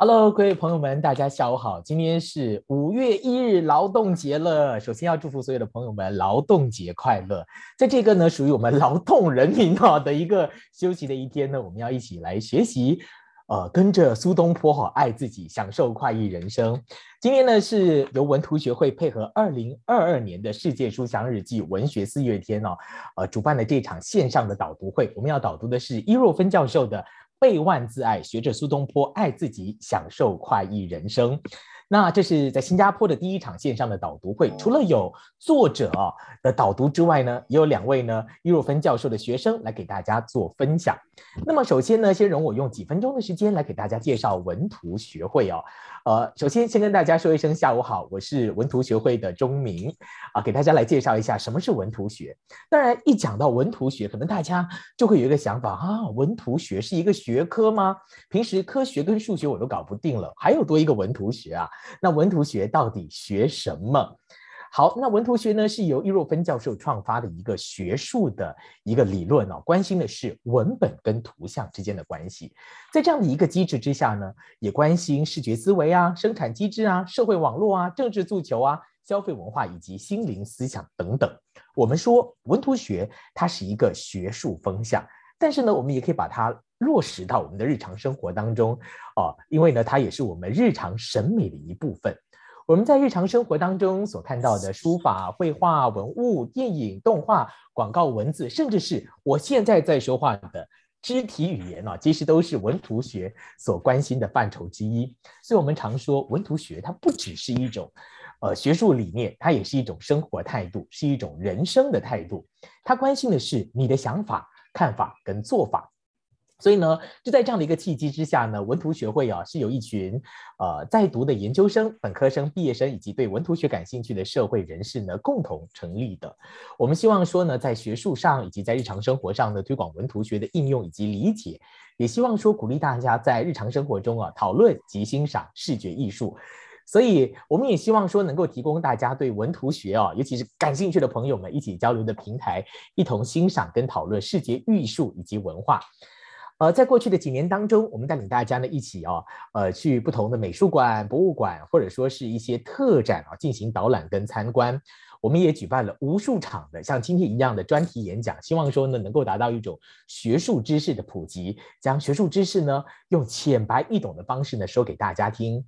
Hello，各位朋友们，大家下午好。今天是五月一日劳动节了，首先要祝福所有的朋友们劳动节快乐。在这个呢，属于我们劳动人民哈的一个休息的一天呢，我们要一起来学习，呃，跟着苏东坡哈，爱自己，享受快意人生。今天呢，是由文图学会配合二零二二年的世界书香日记文学四月天哦，呃，主办的这场线上的导读会。我们要导读的是伊若芬教授的。倍万自爱，学着苏东坡爱自己，享受快意人生。那这是在新加坡的第一场线上的导读会，除了有作者的导读之外呢，也有两位呢伊若芬教授的学生来给大家做分享。那么首先呢，先容我用几分钟的时间来给大家介绍文图学会哦。呃，首先先跟大家说一声下午好，我是文图学会的钟明啊，给大家来介绍一下什么是文图学。当然，一讲到文图学，可能大家就会有一个想法啊，文图学是一个学科吗？平时科学跟数学我都搞不定了，还有多一个文图学啊？那文图学到底学什么？好，那文图学呢是由易若芬教授创发的一个学术的一个理论哦，关心的是文本跟图像之间的关系。在这样的一个机制之下呢，也关心视觉思维啊、生产机制啊、社会网络啊、政治诉求啊、消费文化以及心灵思想等等。我们说文图学它是一个学术风向，但是呢，我们也可以把它落实到我们的日常生活当中啊，因为呢，它也是我们日常审美的一部分。我们在日常生活当中所看到的书法、绘画、文物、电影、动画、广告、文字，甚至是我现在在说话的肢体语言啊，其实都是文图学所关心的范畴之一。所以，我们常说文图学它不只是一种呃学术理念，它也是一种生活态度，是一种人生的态度。它关心的是你的想法、看法跟做法。所以呢，就在这样的一个契机之下呢，文图学会啊是有一群呃在读的研究生、本科生、毕业生以及对文图学感兴趣的社会人士呢共同成立的。我们希望说呢，在学术上以及在日常生活上呢推广文图学的应用以及理解，也希望说鼓励大家在日常生活中啊讨论及欣赏视觉艺术。所以我们也希望说能够提供大家对文图学啊，尤其是感兴趣的朋友们一起交流的平台，一同欣赏跟讨论视觉艺术以及文化。呃，在过去的几年当中，我们带领大家呢一起啊，呃，去不同的美术馆、博物馆，或者说是一些特展啊，进行导览跟参观。我们也举办了无数场的像今天一样的专题演讲，希望说呢能够达到一种学术知识的普及，将学术知识呢用浅白易懂的方式呢说给大家听。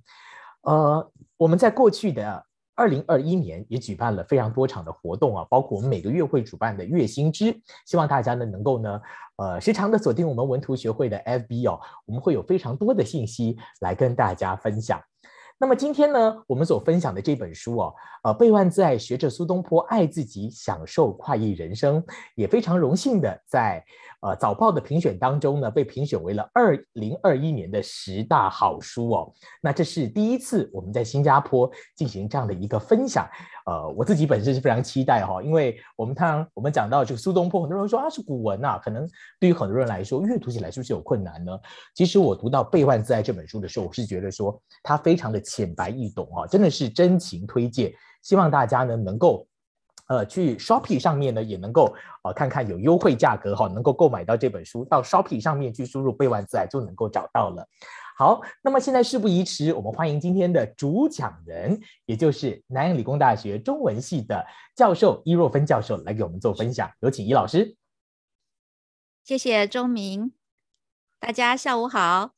呃，我们在过去的。二零二一年也举办了非常多场的活动啊，包括我们每个月会主办的月薪之，希望大家呢能够呢，呃，时常的锁定我们文图学会的 FB 哦，我们会有非常多的信息来跟大家分享。那么今天呢，我们所分享的这本书哦，呃，背万自爱，学着苏东坡爱自己，享受快意人生，也非常荣幸的在。呃，早报的评选当中呢，被评选为了二零二一年的十大好书哦。那这是第一次我们在新加坡进行这样的一个分享。呃，我自己本身是非常期待哈，因为我们看我们讲到这个苏东坡，很多人说啊是古文呐，可能对于很多人来说阅读起来是不是有困难呢？其实我读到《背万自爱》这本书的时候，我是觉得说它非常的浅白易懂啊，真的是真情推荐，希望大家呢能够。呃，去 Shopping 上面呢，也能够啊看看有优惠价格哈，能够购买到这本书。到 Shopping 上面去输入“背万字爱”就能够找到了。好，那么现在事不宜迟，我们欢迎今天的主讲人，也就是南洋理工大学中文系的教授伊若芬教授来给我们做分享。有请伊老师。谢谢钟明，大家下午好，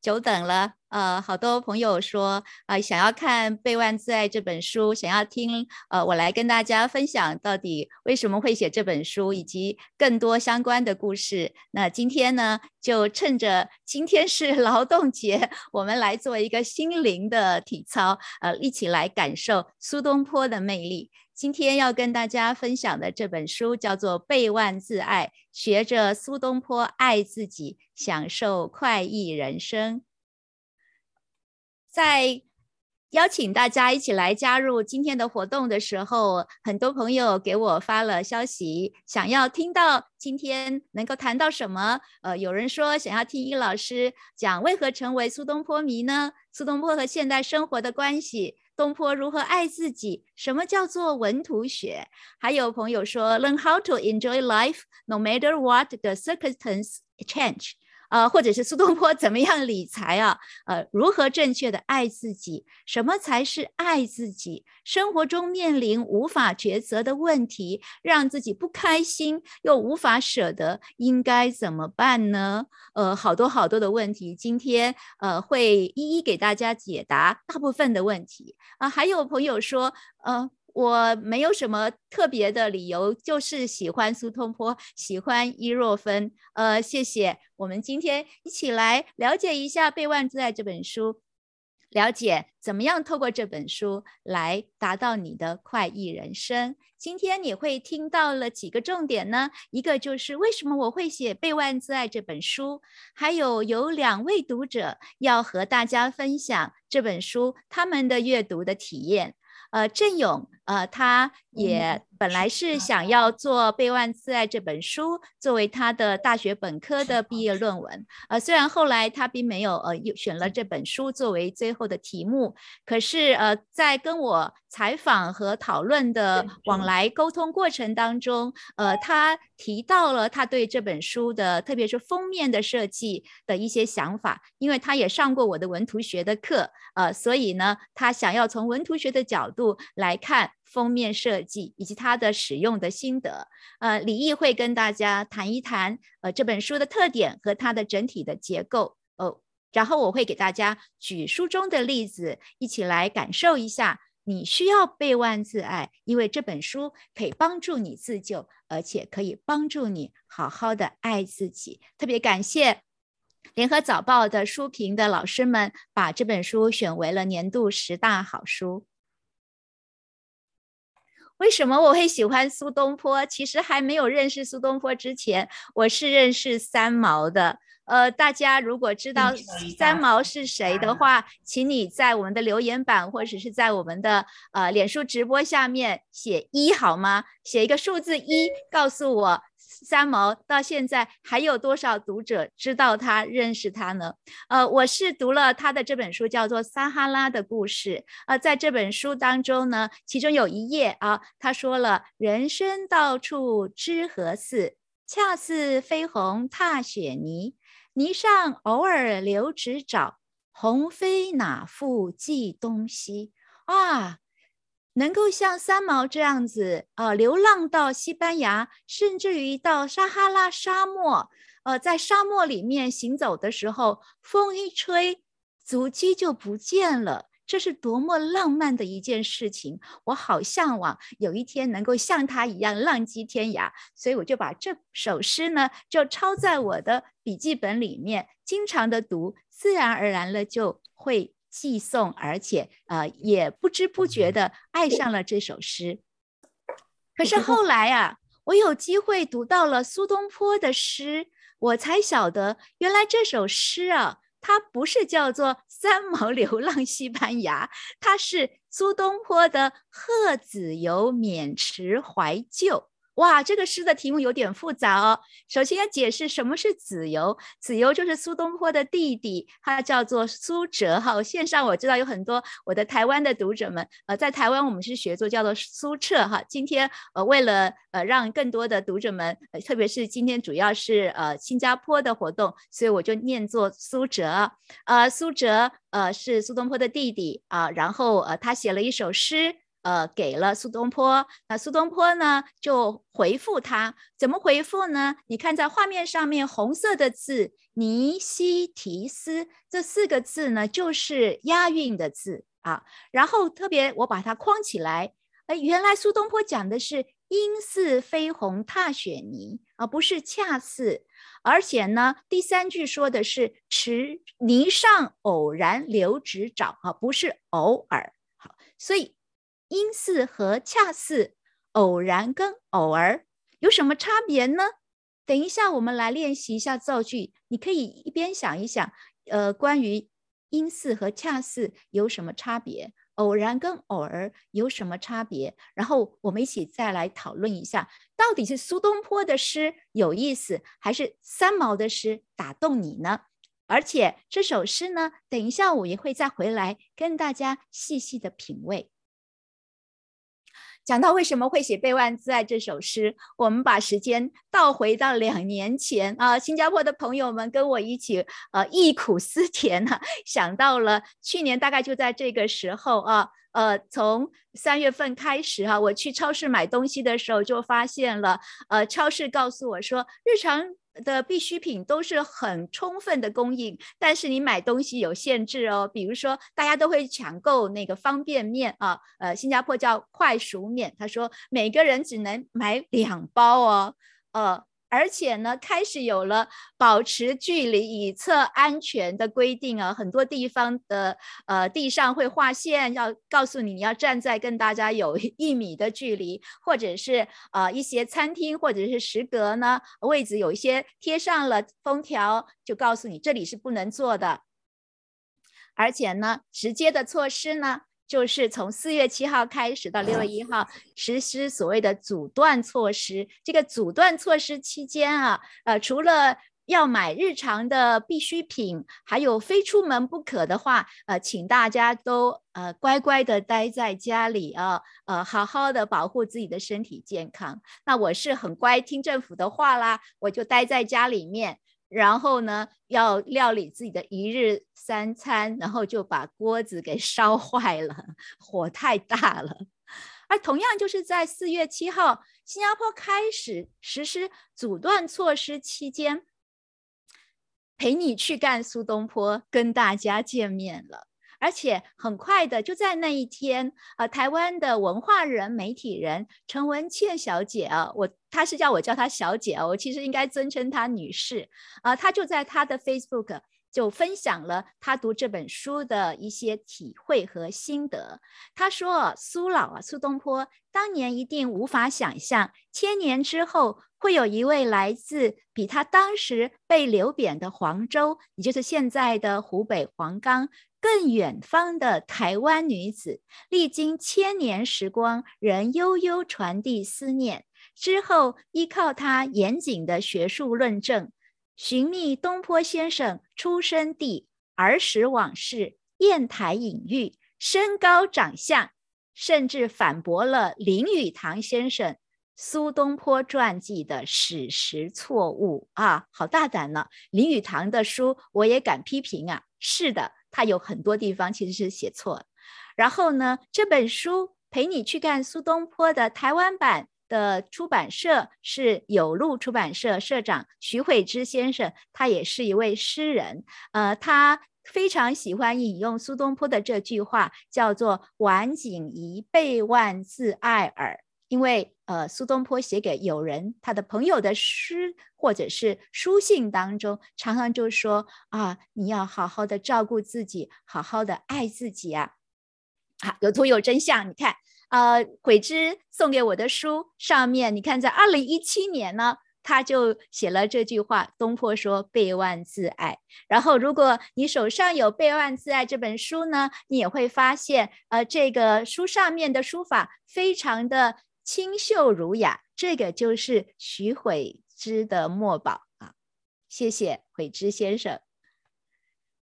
久等了。呃，好多朋友说啊，想要看《背万自爱》这本书，想要听呃，我来跟大家分享到底为什么会写这本书，以及更多相关的故事。那今天呢，就趁着今天是 劳动节，我们来做一个心灵的体操，呃，一起来感受苏东坡的魅力。今天要跟大家分享的这本书叫做《背万自爱》，学着苏东坡爱自己，享受快意人生。在邀请大家一起来加入今天的活动的时候，很多朋友给我发了消息，想要听到今天能够谈到什么。呃，有人说想要听易老师讲为何成为苏东坡迷呢？苏东坡和现代生活的关系，东坡如何爱自己？什么叫做文图学？还有朋友说，learn how to enjoy life no matter what the circumstance change。呃，或者是苏东坡怎么样理财啊？呃，如何正确的爱自己？什么才是爱自己？生活中面临无法抉择的问题，让自己不开心又无法舍得，应该怎么办呢？呃，好多好多的问题，今天呃会一一给大家解答大部分的问题啊。还有朋友说，呃。我没有什么特别的理由，就是喜欢苏东坡，喜欢伊若芬。呃，谢谢。我们今天一起来了解一下《备忘自爱》这本书，了解怎么样透过这本书来达到你的快意人生。今天你会听到了几个重点呢？一个就是为什么我会写《备忘自爱》这本书，还有有两位读者要和大家分享这本书他们的阅读的体验。呃，郑勇，呃，他也本来是。想要做《备忘自爱》这本书作为他的大学本科的毕业论文，呃，虽然后来他并没有呃选了这本书作为最后的题目，可是呃，在跟我采访和讨论的往来沟通过程当中，呃，他提到了他对这本书的，特别是封面的设计的一些想法，因为他也上过我的文图学的课，呃，所以呢，他想要从文图学的角度来看封面设计以及它的使用的心得。呃，李毅会跟大家谈一谈呃这本书的特点和它的整体的结构。哦，然后我会给大家举书中的例子，一起来感受一下。你需要备忘自爱，因为这本书可以帮助你自救，而且可以帮助你好好的爱自己。特别感谢联合早报的书评的老师们，把这本书选为了年度十大好书。为什么我会喜欢苏东坡？其实还没有认识苏东坡之前，我是认识三毛的。呃，大家如果知道三毛是谁的话，请你在我们的留言板或者是在我们的呃脸书直播下面写一好吗？写一个数字一，告诉我三毛到现在还有多少读者知道他、认识他呢？呃，我是读了他的这本书，叫做《撒哈拉的故事》。呃，在这本书当中呢，其中有一页啊，他说了：“人生到处知何似？恰似飞鸿踏雪泥。”泥上偶尔留指爪，鸿飞哪复计东西啊！能够像三毛这样子啊，流浪到西班牙，甚至于到撒哈拉沙漠，呃，在沙漠里面行走的时候，风一吹，足迹就不见了。这是多么浪漫的一件事情！我好向往有一天能够像他一样浪迹天涯，所以我就把这首诗呢，就抄在我的笔记本里面，经常的读，自然而然了就会寄诵，而且呃也不知不觉的爱上了这首诗。可是后来啊，我有机会读到了苏东坡的诗，我才晓得原来这首诗啊。它不是叫做三毛流浪西班牙，它是苏东坡的《贺子游渑池怀旧》。哇，这个诗的题目有点复杂哦。首先要解释什么是子由，子由就是苏东坡的弟弟，他叫做苏辙。哈，线上我知道有很多我的台湾的读者们，呃，在台湾我们是学作叫做苏辙。哈，今天呃，为了呃让更多的读者们，特别是今天主要是呃新加坡的活动，所以我就念作苏辙。呃，苏辙呃是苏东坡的弟弟啊，然后呃他写了一首诗。呃，给了苏东坡，那苏东坡呢就回复他，怎么回复呢？你看在画面上面红色的字“尼西提斯”这四个字呢，就是押韵的字啊。然后特别我把它框起来，哎，原来苏东坡讲的是“应似飞鸿踏雪泥”，而不是“恰似”。而且呢，第三句说的是“池泥上偶然留指爪”，啊，不是偶尔。好，所以。因似和恰似、偶然跟偶尔有什么差别呢？等一下，我们来练习一下造句。你可以一边想一想，呃，关于因似和恰似有什么差别，偶然跟偶尔有什么差别，然后我们一起再来讨论一下，到底是苏东坡的诗有意思，还是三毛的诗打动你呢？而且这首诗呢，等一下我也会再回来跟大家细细的品味。讲到为什么会写《背万自爱》这首诗，我们把时间倒回到两年前啊，新加坡的朋友们跟我一起呃忆苦思甜呐，想到了去年大概就在这个时候啊，呃，从三月份开始哈，我去超市买东西的时候就发现了，呃，超市告诉我说日常。的必需品都是很充分的供应，但是你买东西有限制哦。比如说，大家都会抢购那个方便面啊，呃，新加坡叫快熟面，他说每个人只能买两包哦，呃。而且呢，开始有了保持距离以测安全的规定啊，很多地方的呃地上会画线，要告诉你你要站在跟大家有一米的距离，或者是呃一些餐厅或者是食阁呢位置有一些贴上了封条，就告诉你这里是不能坐的。而且呢，直接的措施呢。就是从四月七号开始到六月一号 实施所谓的阻断措施。这个阻断措施期间啊，呃，除了要买日常的必需品，还有非出门不可的话，呃，请大家都呃乖乖的待在家里啊，呃，好好的保护自己的身体健康。那我是很乖，听政府的话啦，我就待在家里面。然后呢，要料理自己的一日三餐，然后就把锅子给烧 坏了，火太大了。而同样就是在四月七号，新加坡开始实施阻断措施期间，陪你去干苏东坡跟大家见面了。而且很快的，就在那一天，呃，台湾的文化人、媒体人陈文茜小姐啊，我她是叫我叫她小姐啊，我其实应该尊称她女士啊，她就在她的 Facebook 就分享了她读这本书的一些体会和心得。她说：“苏老啊，苏东坡当年一定无法想象，千年之后会有一位来自比他当时被流贬的黄州，也就是现在的湖北黄冈。”更远方的台湾女子，历经千年时光，仍悠悠传递思念。之后，依靠她严谨的学术论证，寻觅东坡先生出生地、儿时往事、砚台隐喻、身高长相，甚至反驳了林语堂先生苏东坡传记的史实错误啊！好大胆呢！林语堂的书我也敢批评啊！是的。他有很多地方其实是写错了，然后呢，这本书陪你去看苏东坡的台湾版的出版社是有路出版社社长徐慧之先生，他也是一位诗人，呃，他非常喜欢引用苏东坡的这句话，叫做“晚景宜备万自爱耳”。因为呃，苏东坡写给友人、他的朋友的诗或者是书信当中，常常就说啊，你要好好的照顾自己，好好的爱自己啊。好，有图有真相，你看，呃，悔之送给我的书上面，你看，在二零一七年呢，他就写了这句话。东坡说“备万自爱”，然后如果你手上有《备万自爱》这本书呢，你也会发现，呃，这个书上面的书法非常的。清秀儒雅，这个就是徐悔之的墨宝啊！谢谢悔之先生。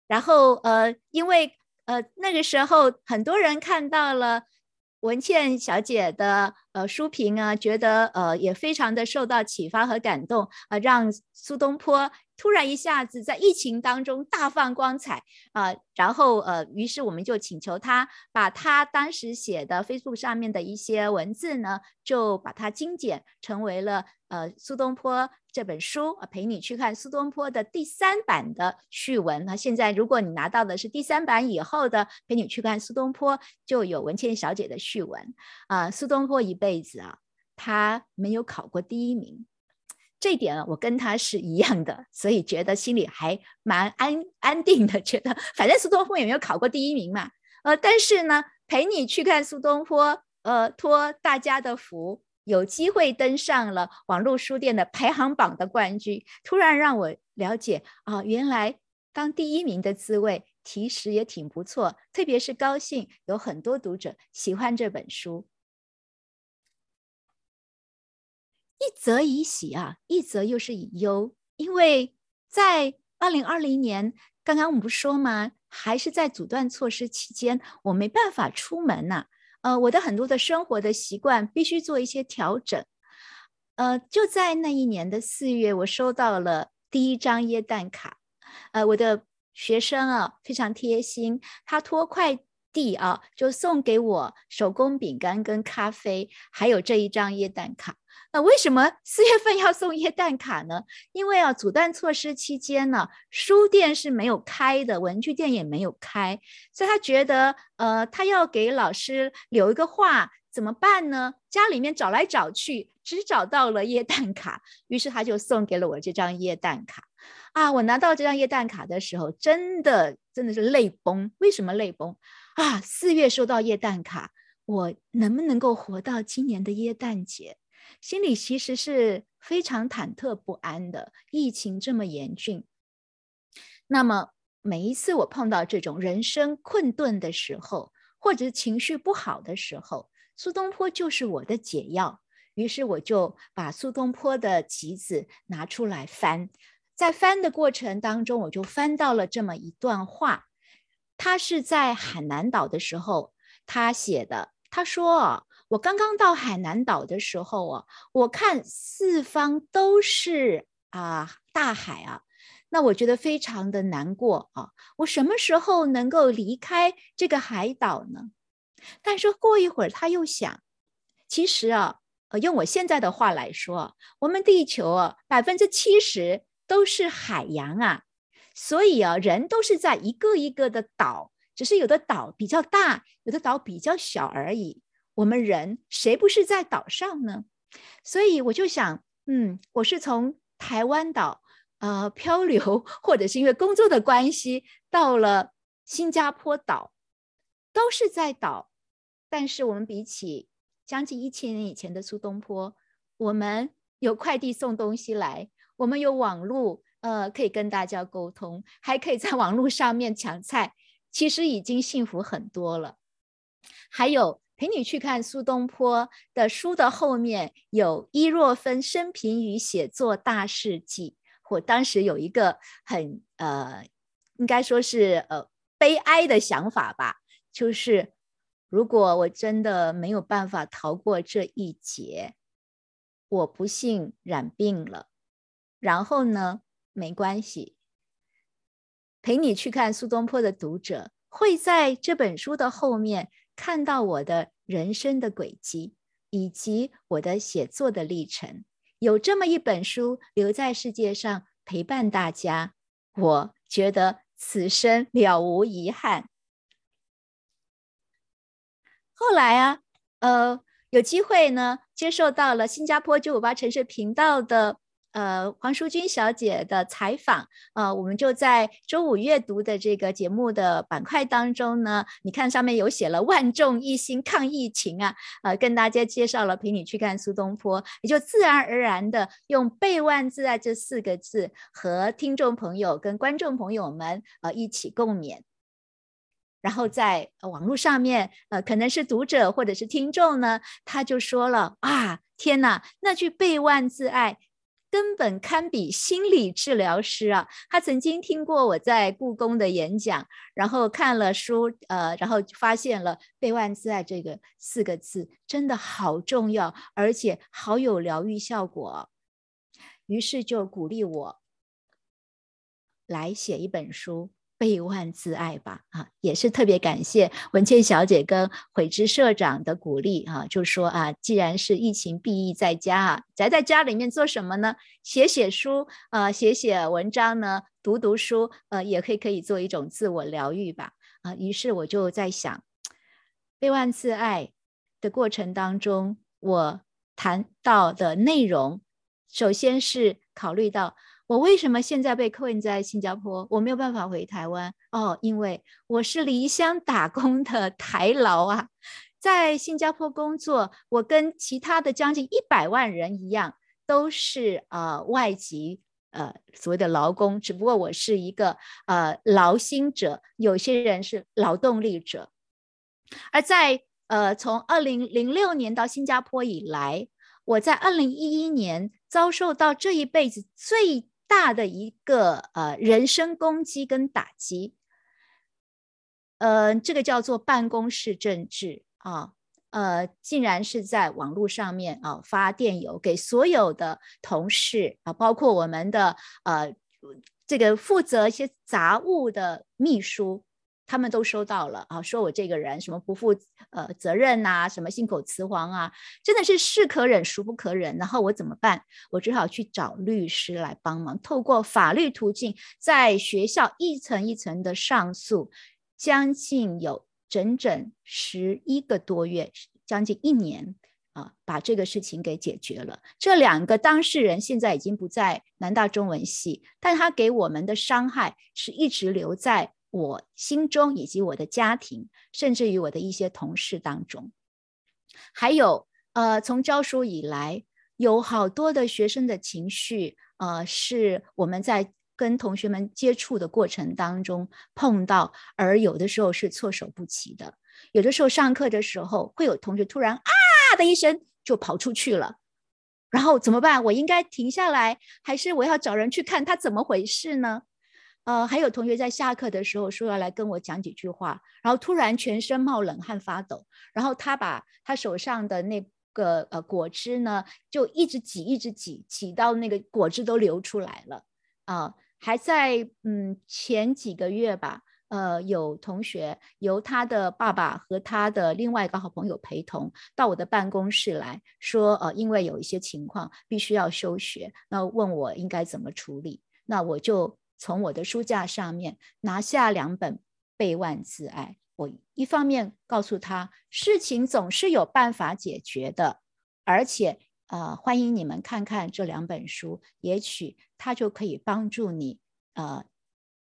然后呃，因为呃那个时候很多人看到了文倩小姐的呃书评啊，觉得呃也非常的受到启发和感动啊，让苏东坡。突然一下子在疫情当中大放光彩啊，然后呃，于是我们就请求他把他当时写的 Facebook 上面的一些文字呢，就把它精简成为了呃苏东坡这本书啊，陪你去看苏东坡的第三版的序文。那现在如果你拿到的是第三版以后的陪你去看苏东坡，就有文倩小姐的序文啊。苏东坡一辈子啊，他没有考过第一名。这一点我跟他是一样的，所以觉得心里还蛮安安定的。觉得反正苏东坡也没有考过第一名嘛，呃，但是呢，陪你去看苏东坡，呃，托大家的福，有机会登上了网络书店的排行榜的冠军，突然让我了解啊，原来当第一名的滋味其实也挺不错，特别是高兴有很多读者喜欢这本书。一则以喜啊，一则又是以忧，因为在二零二零年，刚刚我们不说吗？还是在阻断措施期间，我没办法出门呐。呃，我的很多的生活的习惯必须做一些调整。呃，就在那一年的四月，我收到了第一张耶诞卡。呃，我的学生啊非常贴心，他托快递啊就送给我手工饼干跟咖啡，还有这一张耶诞卡。那为什么四月份要送耶诞卡呢？因为啊，阻断措施期间呢，书店是没有开的，文具店也没有开，所以他觉得，呃，他要给老师留一个话，怎么办呢？家里面找来找去，只找到了耶诞卡，于是他就送给了我这张耶诞卡。啊，我拿到这张耶诞卡的时候，真的真的是泪崩。为什么泪崩？啊，四月收到耶诞卡，我能不能够活到今年的耶诞节？心里其实是非常忐忑不安的。疫情这么严峻，那么每一次我碰到这种人生困顿的时候，或者情绪不好的时候，苏东坡就是我的解药。于是我就把苏东坡的集子拿出来翻，在翻的过程当中，我就翻到了这么一段话。他是在海南岛的时候，他写的。他说。我刚刚到海南岛的时候啊，我看四方都是啊大海啊，那我觉得非常的难过啊。我什么时候能够离开这个海岛呢？但是过一会儿他又想，其实啊，呃，用我现在的话来说，我们地球啊百分之七十都是海洋啊，所以啊，人都是在一个一个的岛，只是有的岛比较大，有的岛比较小而已。我们人谁不是在岛上呢？所以我就想，嗯，我是从台湾岛呃漂流，或者是因为工作的关系到了新加坡岛，都是在岛。但是我们比起将近一千年以前的苏东坡，我们有快递送东西来，我们有网络，呃，可以跟大家沟通，还可以在网络上面抢菜，其实已经幸福很多了。还有。陪你去看苏东坡的书的后面有伊若芬生平与写作大事记。我当时有一个很呃，应该说是呃悲哀的想法吧，就是如果我真的没有办法逃过这一劫，我不幸染病了，然后呢，没关系。陪你去看苏东坡的读者会在这本书的后面。看到我的人生的轨迹，以及我的写作的历程，有这么一本书留在世界上陪伴大家，我觉得此生了无遗憾。后来啊，呃，有机会呢，接受到了新加坡九五八城市频道的。呃，黄淑君小姐的采访，呃，我们就在周五阅读的这个节目的板块当中呢，你看上面有写了“万众一心抗疫情”啊，呃，跟大家介绍了陪你去看苏东坡，也就自然而然的用“备万自爱”这四个字和听众朋友跟观众朋友们呃一起共勉，然后在网络上面，呃，可能是读者或者是听众呢，他就说了啊，天哪，那句“备万自爱”。根本堪比心理治疗师啊！他曾经听过我在故宫的演讲，然后看了书，呃，然后发现了“备万自爱”这个四个字真的好重要，而且好有疗愈效果，于是就鼓励我来写一本书。备万自爱吧，啊，也是特别感谢文倩小姐跟悔之社长的鼓励啊，就说啊，既然是疫情避疫在家啊，宅在家里面做什么呢？写写书啊，写写文章呢，读读书，呃，也可以可以做一种自我疗愈吧，啊，于是我就在想，备万自爱的过程当中，我谈到的内容，首先是考虑到。我为什么现在被困在新加坡？我没有办法回台湾哦，因为我是离乡打工的台劳啊，在新加坡工作，我跟其他的将近一百万人一样，都是呃外籍呃所谓的劳工，只不过我是一个呃劳心者，有些人是劳动力者。而在呃从二零零六年到新加坡以来，我在二零一一年遭受到这一辈子最大的一个呃人身攻击跟打击，呃，这个叫做办公室政治啊。呃，竟然是在网络上面啊发电邮给所有的同事啊，包括我们的呃这个负责一些杂物的秘书。他们都收到了啊，说我这个人什么不负呃责任呐，什么信口雌黄啊，真的是是可忍孰不可忍。然后我怎么办？我只好去找律师来帮忙，透过法律途径，在学校一层一层的上诉，将近有整整十一个多月，将近一年啊，把这个事情给解决了。这两个当事人现在已经不在南大中文系，但他给我们的伤害是一直留在。我心中以及我的家庭，甚至于我的一些同事当中，还有呃，从教书以来，有好多的学生的情绪，呃，是我们在跟同学们接触的过程当中碰到，而有的时候是措手不及的。有的时候上课的时候，会有同学突然啊的一声就跑出去了，然后怎么办？我应该停下来，还是我要找人去看他怎么回事呢？呃，还有同学在下课的时候说要来跟我讲几句话，然后突然全身冒冷汗发抖，然后他把他手上的那个呃果汁呢，就一直挤，一直挤，挤到那个果汁都流出来了啊！还在嗯前几个月吧，呃，有同学由他的爸爸和他的另外一个好朋友陪同到我的办公室来说，呃，因为有一些情况必须要休学，那问我应该怎么处理，那我就。从我的书架上面拿下两本《备万自爱》，我一方面告诉他，事情总是有办法解决的，而且呃，欢迎你们看看这两本书，也许它就可以帮助你。呃，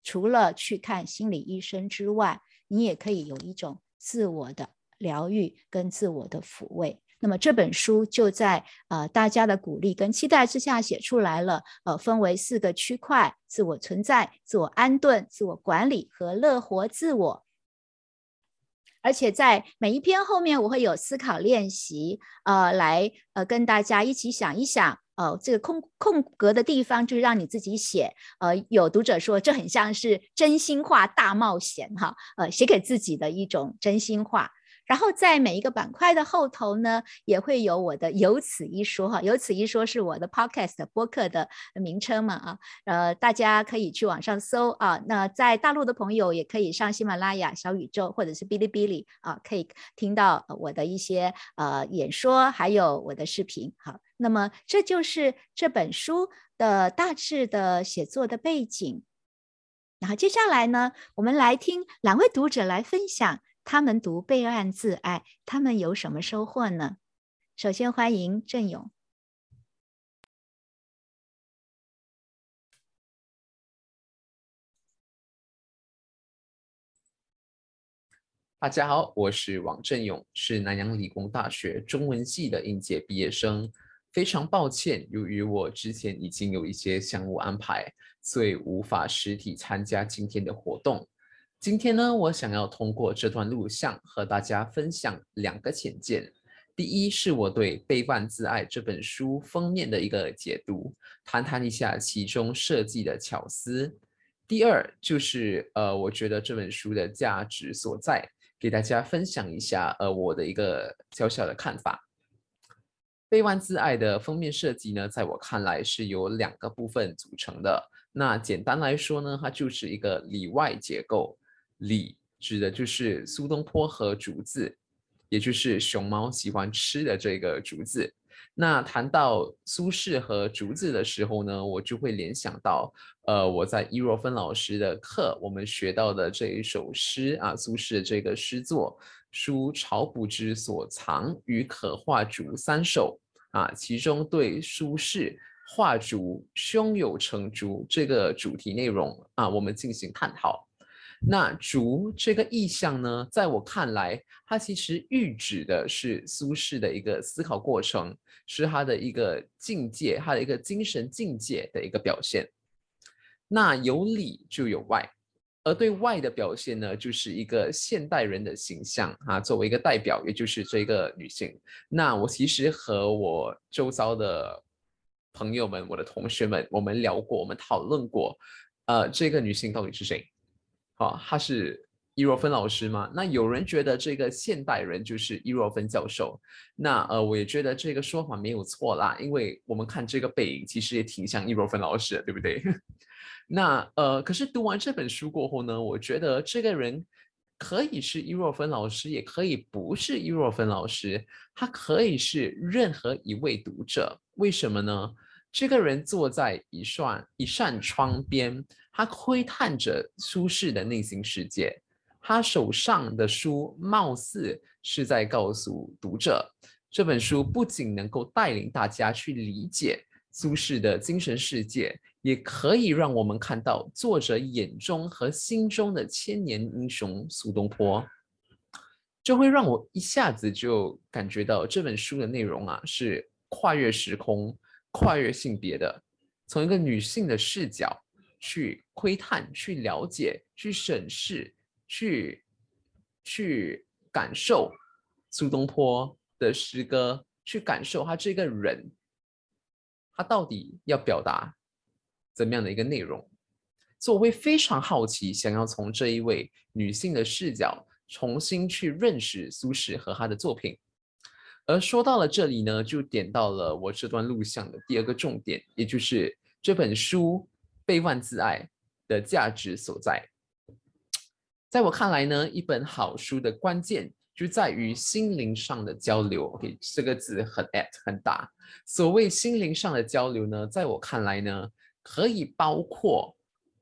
除了去看心理医生之外，你也可以有一种自我的疗愈跟自我的抚慰。那么这本书就在呃大家的鼓励跟期待之下写出来了，呃，分为四个区块：自我存在、自我安顿、自我管理和乐活自我。而且在每一篇后面，我会有思考练习，呃，来呃跟大家一起想一想，呃，这个空空格的地方就是让你自己写。呃，有读者说这很像是真心话大冒险哈，呃，写给自己的一种真心话。然后在每一个板块的后头呢，也会有我的“有此一说”哈，“有此一说”是我的 podcast 播客的名称嘛啊，呃，大家可以去网上搜啊。那在大陆的朋友也可以上喜马拉雅、小宇宙或者是哔哩哔哩啊，可以听到我的一些呃演说，还有我的视频。好，那么这就是这本书的大致的写作的背景。然后接下来呢，我们来听两位读者来分享。他们读备案自爱，他们有什么收获呢？首先欢迎郑勇。大家好，我是王振勇，是南洋理工大学中文系的应届毕业生。非常抱歉，由于我之前已经有一些项目安排，所以无法实体参加今天的活动。今天呢，我想要通过这段录像和大家分享两个浅见。第一是我对《背万自爱》这本书封面的一个解读，谈谈一下其中设计的巧思。第二就是呃，我觉得这本书的价值所在，给大家分享一下呃我的一个小小的看法。《背万自爱》的封面设计呢，在我看来是由两个部分组成的。那简单来说呢，它就是一个里外结构。李指的就是苏东坡和竹子，也就是熊猫喜欢吃的这个竹子。那谈到苏轼和竹子的时候呢，我就会联想到，呃，我在易若芬老师的课我们学到的这一首诗啊，苏轼这个诗作“书草补之所藏，与可画竹三首”啊，其中对苏轼画竹胸有成竹这个主题内容啊，我们进行探讨。那竹这个意象呢，在我看来，它其实喻指的是苏轼的一个思考过程，是他的一个境界，他的一个精神境界的一个表现。那有里就有外，而对外的表现呢，就是一个现代人的形象啊，作为一个代表，也就是这个女性。那我其实和我周遭的朋友们、我的同学们，我们聊过，我们讨论过，呃，这个女性到底是谁？啊，他是伊若芬老师吗？那有人觉得这个现代人就是伊若芬教授，那呃，我也觉得这个说法没有错啦，因为我们看这个背影，其实也挺像伊若芬老师的，对不对？那呃，可是读完这本书过后呢，我觉得这个人可以是伊若芬老师，也可以不是伊若芬老师，他可以是任何一位读者。为什么呢？这个人坐在一扇一扇窗边，他窥探着苏轼的内心世界。他手上的书貌似是在告诉读者，这本书不仅能够带领大家去理解苏轼的精神世界，也可以让我们看到作者眼中和心中的千年英雄苏东坡。这会让我一下子就感觉到这本书的内容啊，是跨越时空、跨越性别的，从一个女性的视角去窥探、去了解、去审视。去去感受苏东坡的诗歌，去感受他这个人，他到底要表达怎么样的一个内容？所以我会非常好奇，想要从这一位女性的视角重新去认识苏轼和他的作品。而说到了这里呢，就点到了我这段录像的第二个重点，也就是这本书《背万自爱》的价值所在。在我看来呢，一本好书的关键就在于心灵上的交流。OK，这个字很 at 很大。所谓心灵上的交流呢，在我看来呢，可以包括，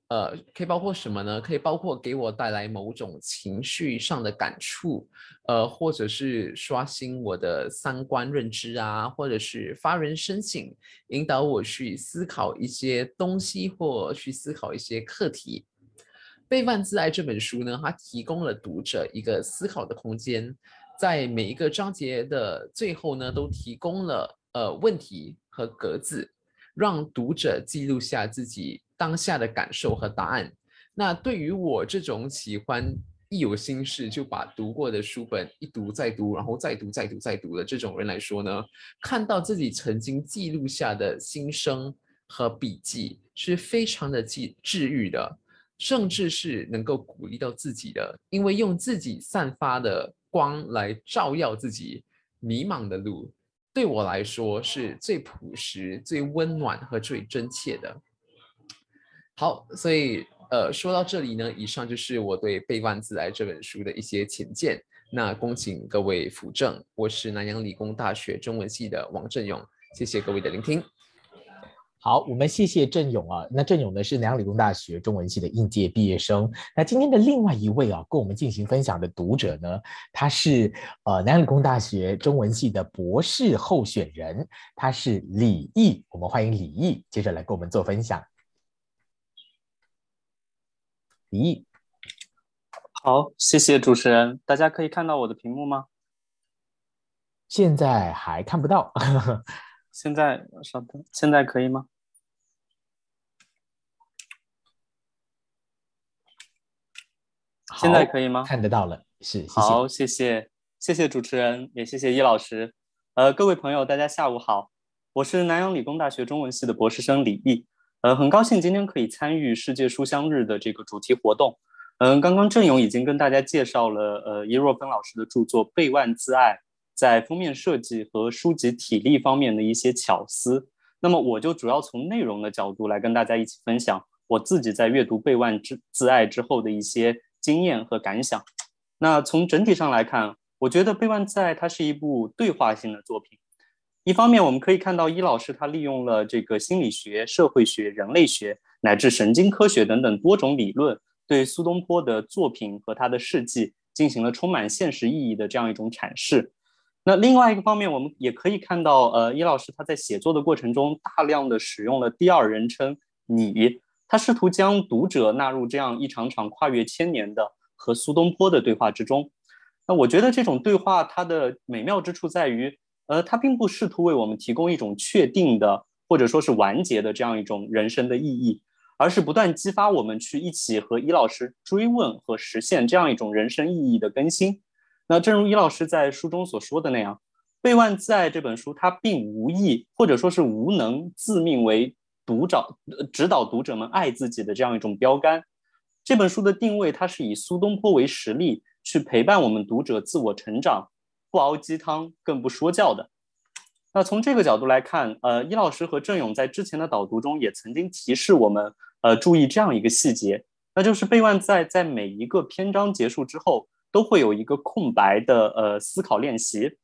呃，可以包括什么呢？可以包括给我带来某种情绪上的感触，呃，或者是刷新我的三观认知啊，或者是发人深省，引导我去思考一些东西或去思考一些课题。《背万自爱》这本书呢，它提供了读者一个思考的空间，在每一个章节的最后呢，都提供了呃问题和格子，让读者记录下自己当下的感受和答案。那对于我这种喜欢一有心事就把读过的书本一读再读，然后再读再读再读的这种人来说呢，看到自己曾经记录下的心声和笔记，是非常的治治愈的。甚至是能够鼓励到自己的，因为用自己散发的光来照耀自己迷茫的路，对我来说是最朴实、最温暖和最真切的。好，所以呃，说到这里呢，以上就是我对《背万自来》这本书的一些浅见。那恭请各位辅正，我是南洋理工大学中文系的王振勇，谢谢各位的聆听。好，我们谢谢郑勇啊。那郑勇呢是南洋理工大学中文系的应届毕业生。那今天的另外一位啊，跟我们进行分享的读者呢，他是呃南洋理工大学中文系的博士候选人，他是李毅。我们欢迎李毅，接着来跟我们做分享。李毅，好，谢谢主持人。大家可以看到我的屏幕吗？现在还看不到。现在稍等，现在可以吗？现在可以吗？看得到了，是。好，谢谢，谢谢主持人，也谢谢易老师。呃，各位朋友，大家下午好，我是南洋理工大学中文系的博士生李毅。呃，很高兴今天可以参与世界书香日的这个主题活动。嗯，刚刚郑勇已经跟大家介绍了呃，伊若芬老师的著作《背万自爱》在封面设计和书籍体力方面的一些巧思。那么，我就主要从内容的角度来跟大家一起分享我自己在阅读《背万之自爱》之后的一些。经验和感想。那从整体上来看，我觉得《背万自爱》它是一部对话性的作品。一方面，我们可以看到伊老师他利用了这个心理学、社会学、人类学乃至神经科学等等多种理论，对苏东坡的作品和他的事迹进行了充满现实意义的这样一种阐释。那另外一个方面，我们也可以看到，呃，伊老师他在写作的过程中大量的使用了第二人称“你”。他试图将读者纳入这样一场场跨越千年的和苏东坡的对话之中。那我觉得这种对话它的美妙之处在于，呃，它并不试图为我们提供一种确定的或者说是完结的这样一种人生的意义，而是不断激发我们去一起和伊老师追问和实现这样一种人生意义的更新。那正如伊老师在书中所说的那样，《背万自爱》这本书它并无意或者说是无能自命为。读者指导读者们爱自己的这样一种标杆，这本书的定位，它是以苏东坡为实例，去陪伴我们读者自我成长，不熬鸡汤，更不说教的。那从这个角度来看，呃，易老师和郑勇在之前的导读中也曾经提示我们，呃，注意这样一个细节，那就是备万在在每一个篇章结束之后，都会有一个空白的呃思考练习。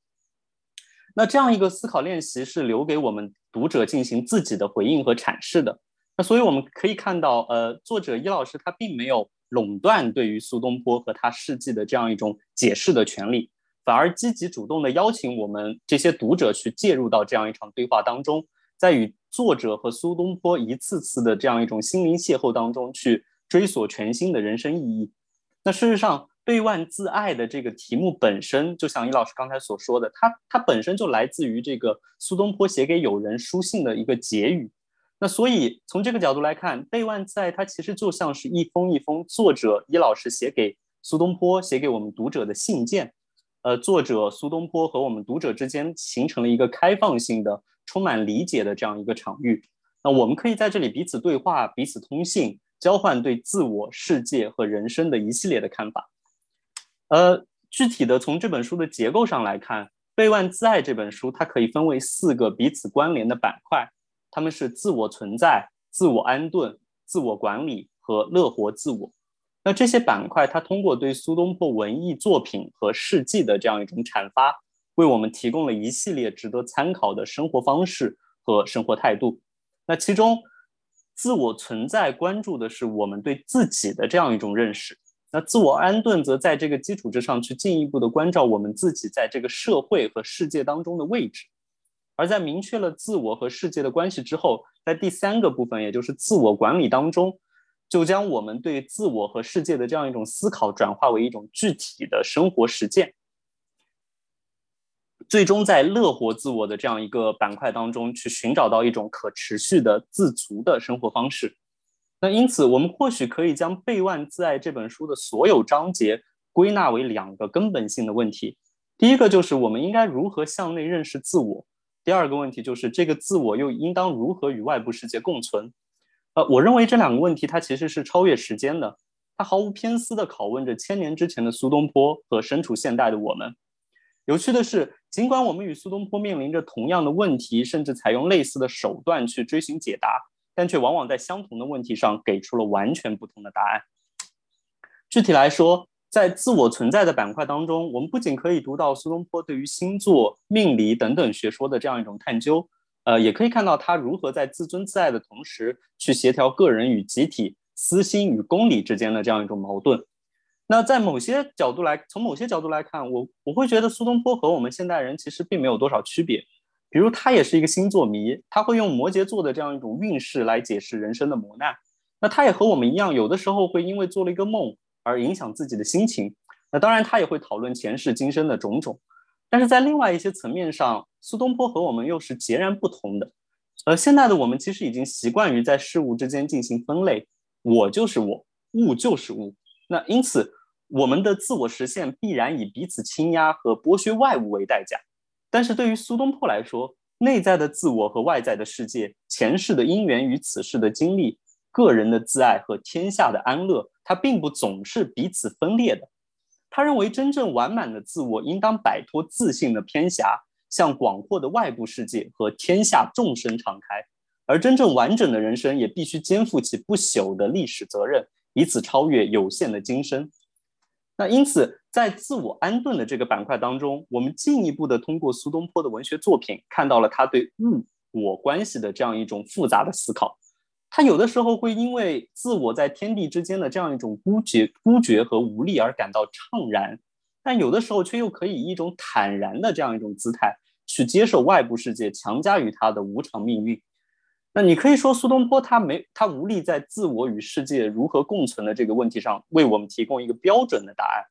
那这样一个思考练习是留给我们读者进行自己的回应和阐释的。那所以我们可以看到，呃，作者易老师他并没有垄断对于苏东坡和他事迹的这样一种解释的权利，反而积极主动的邀请我们这些读者去介入到这样一场对话当中，在与作者和苏东坡一次次的这样一种心灵邂逅当中去追索全新的人生意义。那事实上，备万自爱的这个题目本身，就像易老师刚才所说的，它它本身就来自于这个苏东坡写给友人书信的一个结语。那所以从这个角度来看，备万在它其实就像是一封一封作者易老师写给苏东坡、写给我们读者的信件。呃，作者苏东坡和我们读者之间形成了一个开放性的、充满理解的这样一个场域。那我们可以在这里彼此对话、彼此通信，交换对自我、世界和人生的一系列的看法。呃，具体的从这本书的结构上来看，《备万自爱》这本书它可以分为四个彼此关联的板块，它们是自我存在、自我安顿、自我管理和乐活自我。那这些板块，它通过对苏东坡文艺作品和事迹的这样一种阐发，为我们提供了一系列值得参考的生活方式和生活态度。那其中，自我存在关注的是我们对自己的这样一种认识。那自我安顿则在这个基础之上去进一步的关照我们自己在这个社会和世界当中的位置，而在明确了自我和世界的关系之后，在第三个部分，也就是自我管理当中，就将我们对自我和世界的这样一种思考转化为一种具体的生活实践，最终在乐活自我的这样一个板块当中去寻找到一种可持续的自足的生活方式。那因此，我们或许可以将《备万自爱》这本书的所有章节归纳为两个根本性的问题。第一个就是我们应该如何向内认识自我；第二个问题就是这个自我又应当如何与外部世界共存。呃，我认为这两个问题它其实是超越时间的，它毫无偏私地拷问着千年之前的苏东坡和身处现代的我们。有趣的是，尽管我们与苏东坡面临着同样的问题，甚至采用类似的手段去追寻解答。但却往往在相同的问题上给出了完全不同的答案。具体来说，在自我存在的板块当中，我们不仅可以读到苏东坡对于星座、命理等等学说的这样一种探究，呃，也可以看到他如何在自尊自爱的同时，去协调个人与集体、私心与公理之间的这样一种矛盾。那在某些角度来，从某些角度来看，我我会觉得苏东坡和我们现代人其实并没有多少区别。比如他也是一个星座迷，他会用摩羯座的这样一种运势来解释人生的磨难。那他也和我们一样，有的时候会因为做了一个梦而影响自己的心情。那当然，他也会讨论前世今生的种种。但是在另外一些层面上，苏东坡和我们又是截然不同的。呃，现在的我们其实已经习惯于在事物之间进行分类，我就是我，物就是物。那因此，我们的自我实现必然以彼此倾压和剥削外物为代价。但是对于苏东坡来说，内在的自我和外在的世界、前世的因缘与此世的经历、个人的自爱和天下的安乐，它并不总是彼此分裂的。他认为，真正完满的自我应当摆脱自信的偏狭，向广阔的外部世界和天下众生敞开；而真正完整的人生，也必须肩负起不朽的历史责任，以此超越有限的今生。那因此，在自我安顿的这个板块当中，我们进一步的通过苏东坡的文学作品，看到了他对物我关系的这样一种复杂的思考。他有的时候会因为自我在天地之间的这样一种孤绝、孤绝和无力而感到怅然，但有的时候却又可以以一种坦然的这样一种姿态去接受外部世界强加于他的无常命运。那你可以说苏东坡他没他无力在自我与世界如何共存的这个问题上为我们提供一个标准的答案，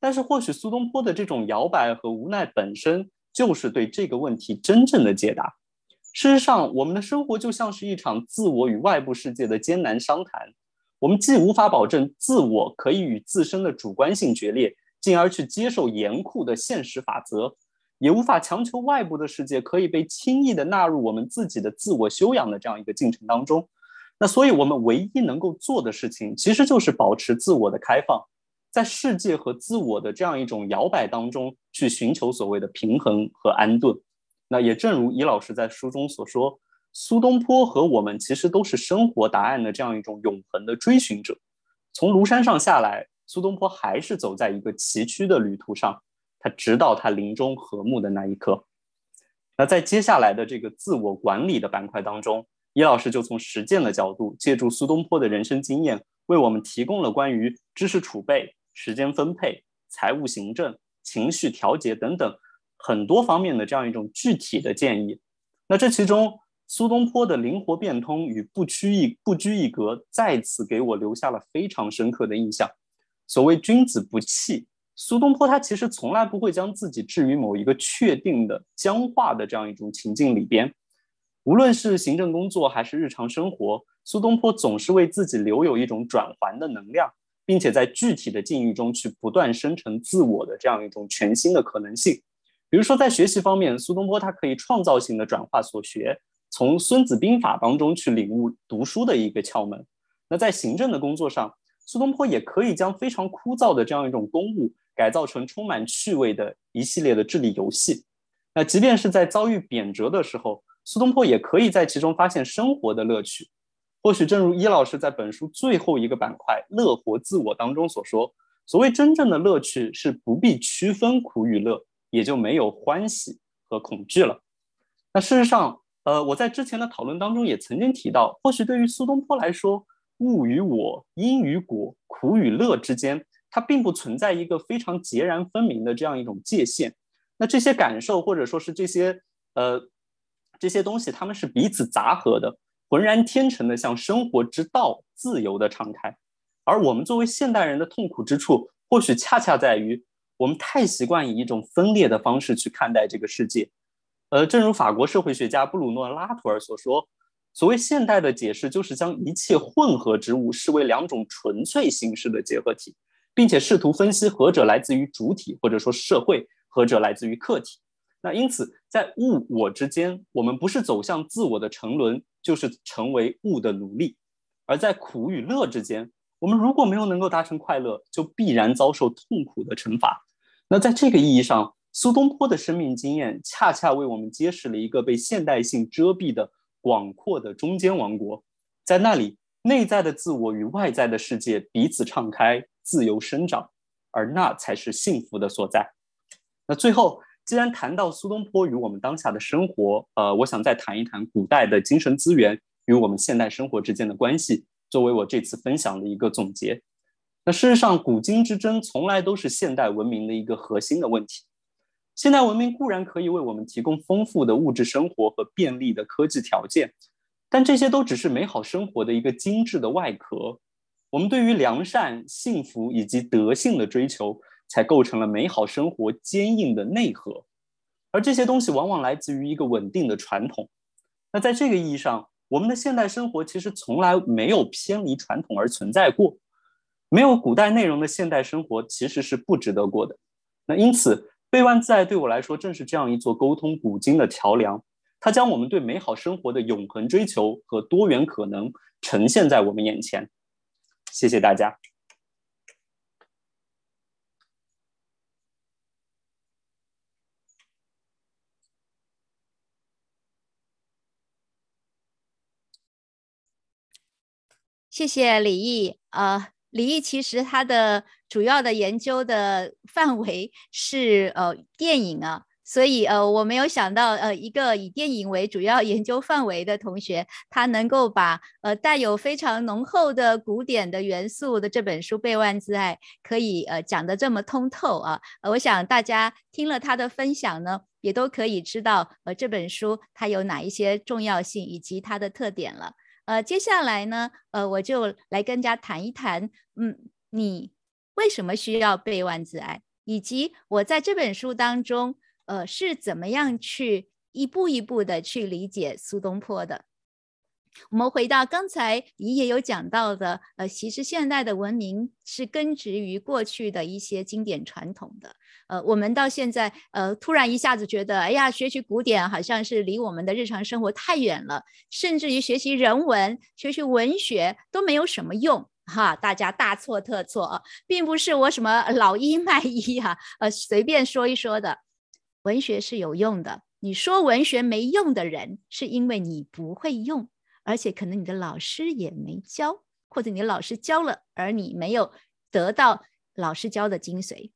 但是或许苏东坡的这种摇摆和无奈本身就是对这个问题真正的解答。事实上，我们的生活就像是一场自我与外部世界的艰难商谈，我们既无法保证自我可以与自身的主观性决裂，进而去接受严酷的现实法则。也无法强求外部的世界可以被轻易的纳入我们自己的自我修养的这样一个进程当中，那所以，我们唯一能够做的事情，其实就是保持自我的开放，在世界和自我的这样一种摇摆当中，去寻求所谓的平衡和安顿。那也正如尹老师在书中所说，苏东坡和我们其实都是生活答案的这样一种永恒的追寻者。从庐山上下来，苏东坡还是走在一个崎岖的旅途上，他直到他临终和睦的那一刻。那在接下来的这个自我管理的板块当中，叶老师就从实践的角度，借助苏东坡的人生经验，为我们提供了关于知识储备、时间分配、财务行政、情绪调节等等很多方面的这样一种具体的建议。那这其中，苏东坡的灵活变通与不拘一不拘一格，再次给我留下了非常深刻的印象。所谓君子不器，苏东坡他其实从来不会将自己置于某一个确定的僵化的这样一种情境里边。无论是行政工作还是日常生活，苏东坡总是为自己留有一种转环的能量，并且在具体的境遇中去不断生成自我的这样一种全新的可能性。比如说，在学习方面，苏东坡他可以创造性的转化所学，从《孙子兵法》当中去领悟读书的一个窍门。那在行政的工作上，苏东坡也可以将非常枯燥的这样一种公务改造成充满趣味的一系列的智力游戏。那即便是在遭遇贬谪的时候，苏东坡也可以在其中发现生活的乐趣。或许正如伊老师在本书最后一个板块“乐活自我”当中所说，所谓真正的乐趣是不必区分苦与乐，也就没有欢喜和恐惧了。那事实上，呃，我在之前的讨论当中也曾经提到，或许对于苏东坡来说，物与我、因与果、苦与乐之间，它并不存在一个非常截然分明的这样一种界限。那这些感受，或者说是这些，呃。这些东西他们是彼此杂合的，浑然天成的向生活之道自由的敞开。而我们作为现代人的痛苦之处，或许恰恰在于我们太习惯以一种分裂的方式去看待这个世界。呃，正如法国社会学家布鲁诺·拉图尔所说，所谓现代的解释，就是将一切混合之物视为两种纯粹形式的结合体，并且试图分析何者来自于主体或者说社会，何者来自于客体。那因此，在物我之间，我们不是走向自我的沉沦，就是成为物的奴隶；而在苦与乐之间，我们如果没有能够达成快乐，就必然遭受痛苦的惩罚。那在这个意义上，苏东坡的生命经验恰恰为我们揭示了一个被现代性遮蔽的广阔的中间王国，在那里，内在的自我与外在的世界彼此敞开，自由生长，而那才是幸福的所在。那最后。既然谈到苏东坡与我们当下的生活，呃，我想再谈一谈古代的精神资源与我们现代生活之间的关系，作为我这次分享的一个总结。那事实上，古今之争从来都是现代文明的一个核心的问题。现代文明固然可以为我们提供丰富的物质生活和便利的科技条件，但这些都只是美好生活的一个精致的外壳。我们对于良善、幸福以及德性的追求。才构成了美好生活坚硬的内核，而这些东西往往来自于一个稳定的传统。那在这个意义上，我们的现代生活其实从来没有偏离传统而存在过。没有古代内容的现代生活其实是不值得过的。那因此，备万自爱对我来说正是这样一座沟通古今的桥梁。它将我们对美好生活的永恒追求和多元可能呈现在我们眼前。谢谢大家。谢谢李毅。呃，李毅其实他的主要的研究的范围是呃电影啊，所以呃我没有想到呃一个以电影为主要研究范围的同学，他能够把呃带有非常浓厚的古典的元素的这本书《备万自爱》可以呃讲得这么通透啊。我想大家听了他的分享呢，也都可以知道呃这本书它有哪一些重要性以及它的特点了。呃，接下来呢，呃，我就来跟大家谈一谈，嗯，你为什么需要背万字爱，以及我在这本书当中，呃，是怎么样去一步一步的去理解苏东坡的。我们回到刚才你也有讲到的，呃，其实现代的文明是根植于过去的一些经典传统的。呃，我们到现在，呃，突然一下子觉得，哎呀，学习古典好像是离我们的日常生活太远了，甚至于学习人文、学习文学都没有什么用，哈，大家大错特错，并不是我什么老一卖一哈，呃，随便说一说的，文学是有用的。你说文学没用的人，是因为你不会用。而且可能你的老师也没教，或者你的老师教了，而你没有得到老师教的精髓。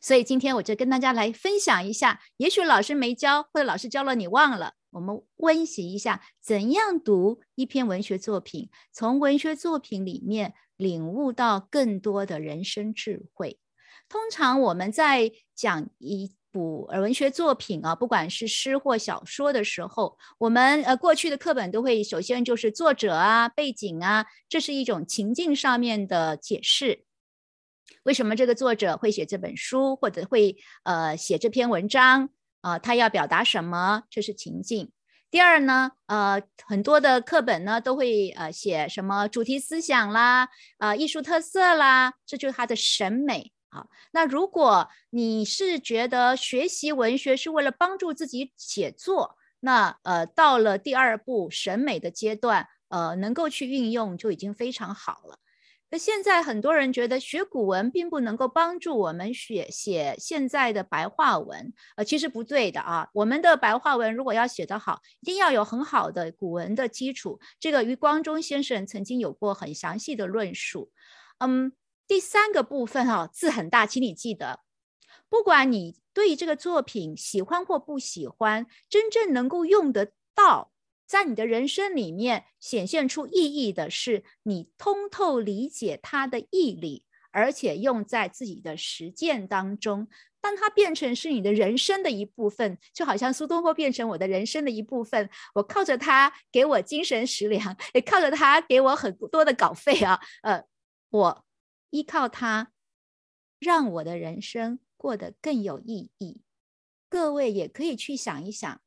所以今天我就跟大家来分享一下，也许老师没教，或者老师教了你忘了，我们温习一下怎样读一篇文学作品，从文学作品里面领悟到更多的人生智慧。通常我们在讲一。补文学作品啊，不管是诗或小说的时候，我们呃过去的课本都会首先就是作者啊、背景啊，这是一种情境上面的解释。为什么这个作者会写这本书，或者会呃写这篇文章啊？他要表达什么？这是情境。第二呢，呃，很多的课本呢都会呃写什么主题思想啦，啊，艺术特色啦，这就是他的审美。好，那如果你是觉得学习文学是为了帮助自己写作，那呃，到了第二步审美的阶段，呃，能够去运用就已经非常好了。那现在很多人觉得学古文并不能够帮助我们写写现在的白话文，呃，其实不对的啊。我们的白话文如果要写得好，一定要有很好的古文的基础。这个余光中先生曾经有过很详细的论述，嗯。第三个部分哈，字很大，请你记得，不管你对这个作品喜欢或不喜欢，真正能够用得到，在你的人生里面显现出意义的是，你通透理解它的毅力，而且用在自己的实践当中。当它变成是你的人生的一部分，就好像苏东坡变成我的人生的一部分，我靠着他给我精神食粮，也靠着他给我很多的稿费啊，呃，我。依靠它，让我的人生过得更有意义。各位也可以去想一想，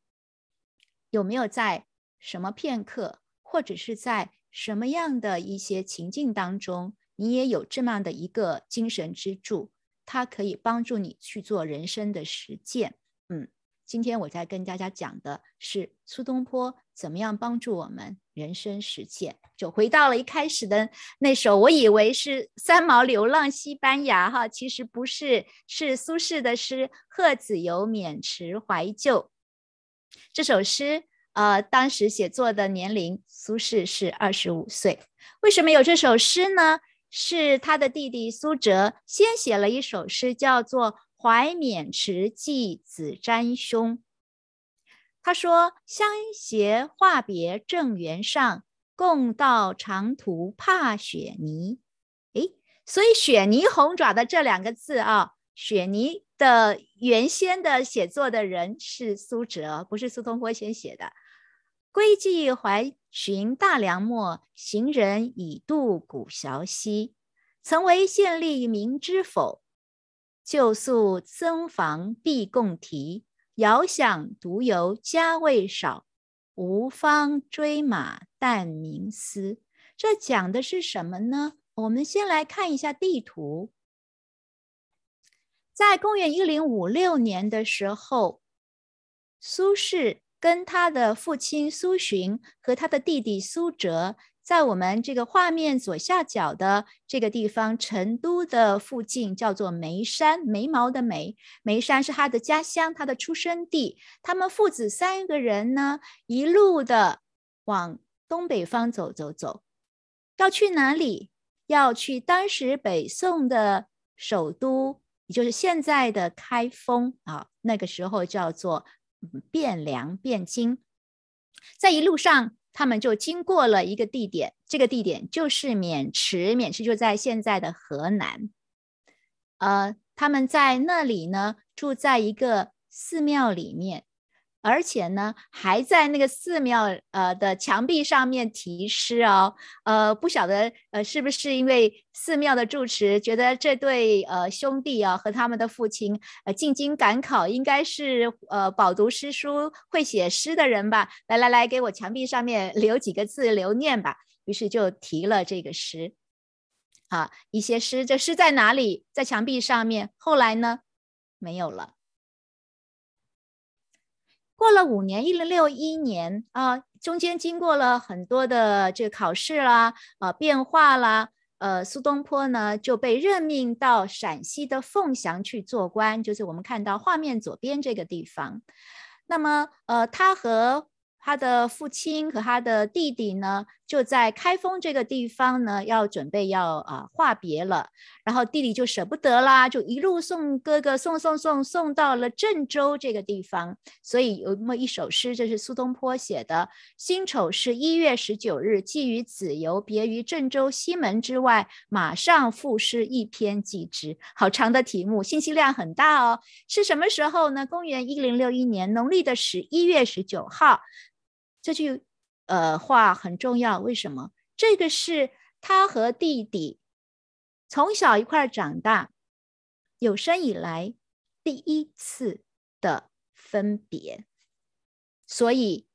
有没有在什么片刻，或者是在什么样的一些情境当中，你也有这么样的一个精神支柱，它可以帮助你去做人生的实践。嗯。今天我在跟大家讲的是苏东坡怎么样帮助我们人生实践，就回到了一开始的那首，我以为是三毛流浪西班牙哈，其实不是，是苏轼的诗《贺子由免池怀旧》这首诗。呃，当时写作的年龄，苏轼是二十五岁。为什么有这首诗呢？是他的弟弟苏辙先写了一首诗，叫做。怀缅池记子瞻兄，他说：“相携话别正原上，共道长途怕雪泥。”诶，所以“雪泥红爪”的这两个字啊，“雪泥”的原先的写作的人是苏辙，不是苏东坡先写的。归寄怀寻大梁末，行人已渡古桥西。曾为县吏明知否？旧宿僧房必共题，遥想独游家未少，无方追马但名思。这讲的是什么呢？我们先来看一下地图。在公元一零五六年的时候，苏轼跟他的父亲苏洵和他的弟弟苏辙。在我们这个画面左下角的这个地方，成都的附近叫做眉山，眉毛的眉，眉山是他的家乡，他的出生地。他们父子三个人呢，一路的往东北方走走走，要去哪里？要去当时北宋的首都，也就是现在的开封啊，那个时候叫做汴梁、汴京。在一路上。他们就经过了一个地点，这个地点就是渑池，渑池就在现在的河南。呃，他们在那里呢，住在一个寺庙里面。而且呢，还在那个寺庙呃的墙壁上面题诗哦，呃，不晓得呃是不是因为寺庙的住持觉得这对呃兄弟啊和他们的父亲呃进京赶考，应该是呃饱读诗书、会写诗的人吧？来来来，给我墙壁上面 留几个字留念吧。于是就提了这个诗，啊，一些诗，这诗在哪里？在墙壁上面。后来呢，没有了。过了五年，一零六一年啊，中间经过了很多的这个考试啦，啊变化啦，呃，苏东坡呢就被任命到陕西的凤翔去做官，就是我们看到画面左边这个地方。那么，呃，他和他的父亲和他的弟弟呢，就在开封这个地方呢，要准备要啊话别了。然后弟弟就舍不得啦，就一路送哥哥送送送送到了郑州这个地方。所以有那么一首诗，这是苏东坡写的：“辛丑是一月十九日，寄于子由，别于郑州西门之外。马上赋诗一篇寄之。”好长的题目，信息量很大哦。是什么时候呢？公元一零六一年农历的十一月十九号。这句呃话很重要，为什么？这个是他和弟弟从小一块长大，有生以来第一次的分别，所以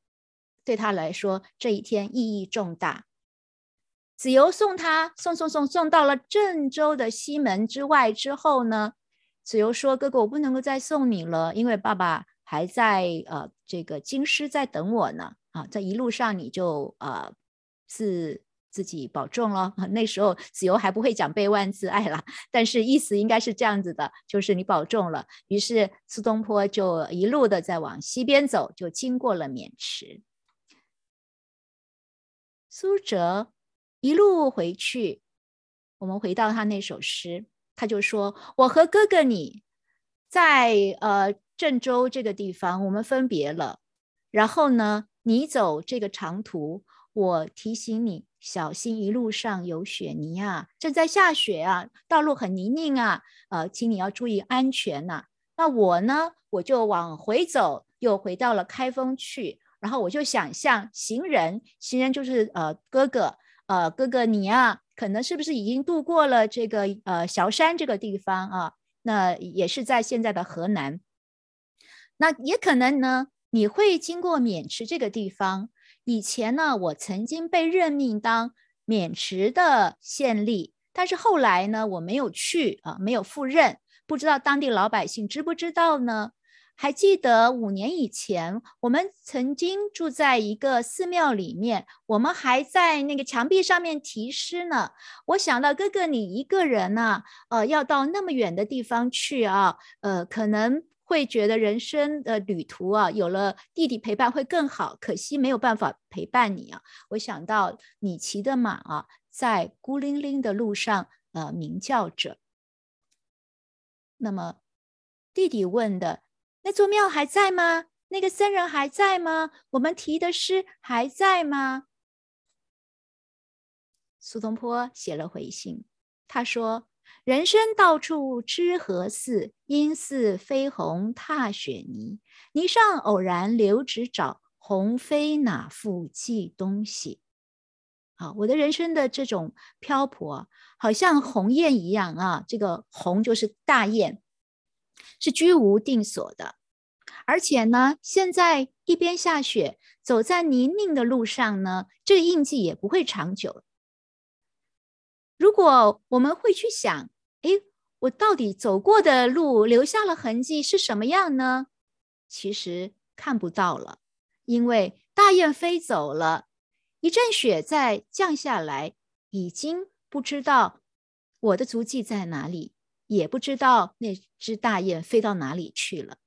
对他来说这一天意义重大。子由送他送送送送到了郑州的西门之外之后呢，子由说：“哥哥，我不能够再送你了，因为爸爸还在呃这个京师在等我呢。”啊，在一路上你就呃自自己保重了。那时候子由还不会讲“悲万自爱”了，但是意思应该是这样子的，就是你保重了。于是苏东坡就一路的在往西边走，就经过了渑池。苏辙一路回去，我们回到他那首诗，他就说：“我和哥哥你在呃郑州这个地方，我们分别了。然后呢？”你走这个长途，我提醒你小心，一路上有雪泥啊，正在下雪啊，道路很泥泞啊，呃，请你要注意安全呐。那我呢，我就往回走，又回到了开封去，然后我就想象行人，行人就是呃哥哥，呃哥哥你啊，可能是不是已经度过了这个呃崤山这个地方啊？那也是在现在的河南，那也可能呢。你会经过渑池这个地方。以前呢，我曾经被任命当渑池的县吏，但是后来呢，我没有去啊，没有赴任。不知道当地老百姓知不知道呢？还记得五年以前，我们曾经住在一个寺庙里面，我们还在那个墙壁上面题诗呢。我想到哥哥你一个人呢，呃，要到那么远的地方去啊，呃，可能。会觉得人生的旅途啊，有了弟弟陪伴会更好。可惜没有办法陪伴你啊。我想到你骑的马啊，在孤零零的路上，呃，鸣叫着。那么弟弟问的那座庙还在吗？那个僧人还在吗？我们提的诗还在吗？苏东坡写了回信，他说。人生到处知何似？应似飞鸿踏雪泥。泥上偶然留指爪，鸿飞哪复计东西？好，我的人生的这种漂泊，好像鸿雁一样啊。这个鸿就是大雁，是居无定所的。而且呢，现在一边下雪，走在泥泞的路上呢，这个印记也不会长久。如果我们会去想，哎，我到底走过的路留下了痕迹是什么样呢？其实看不到了，因为大雁飞走了，一阵雪在降下来，已经不知道我的足迹在哪里，也不知道那只大雁飞到哪里去了。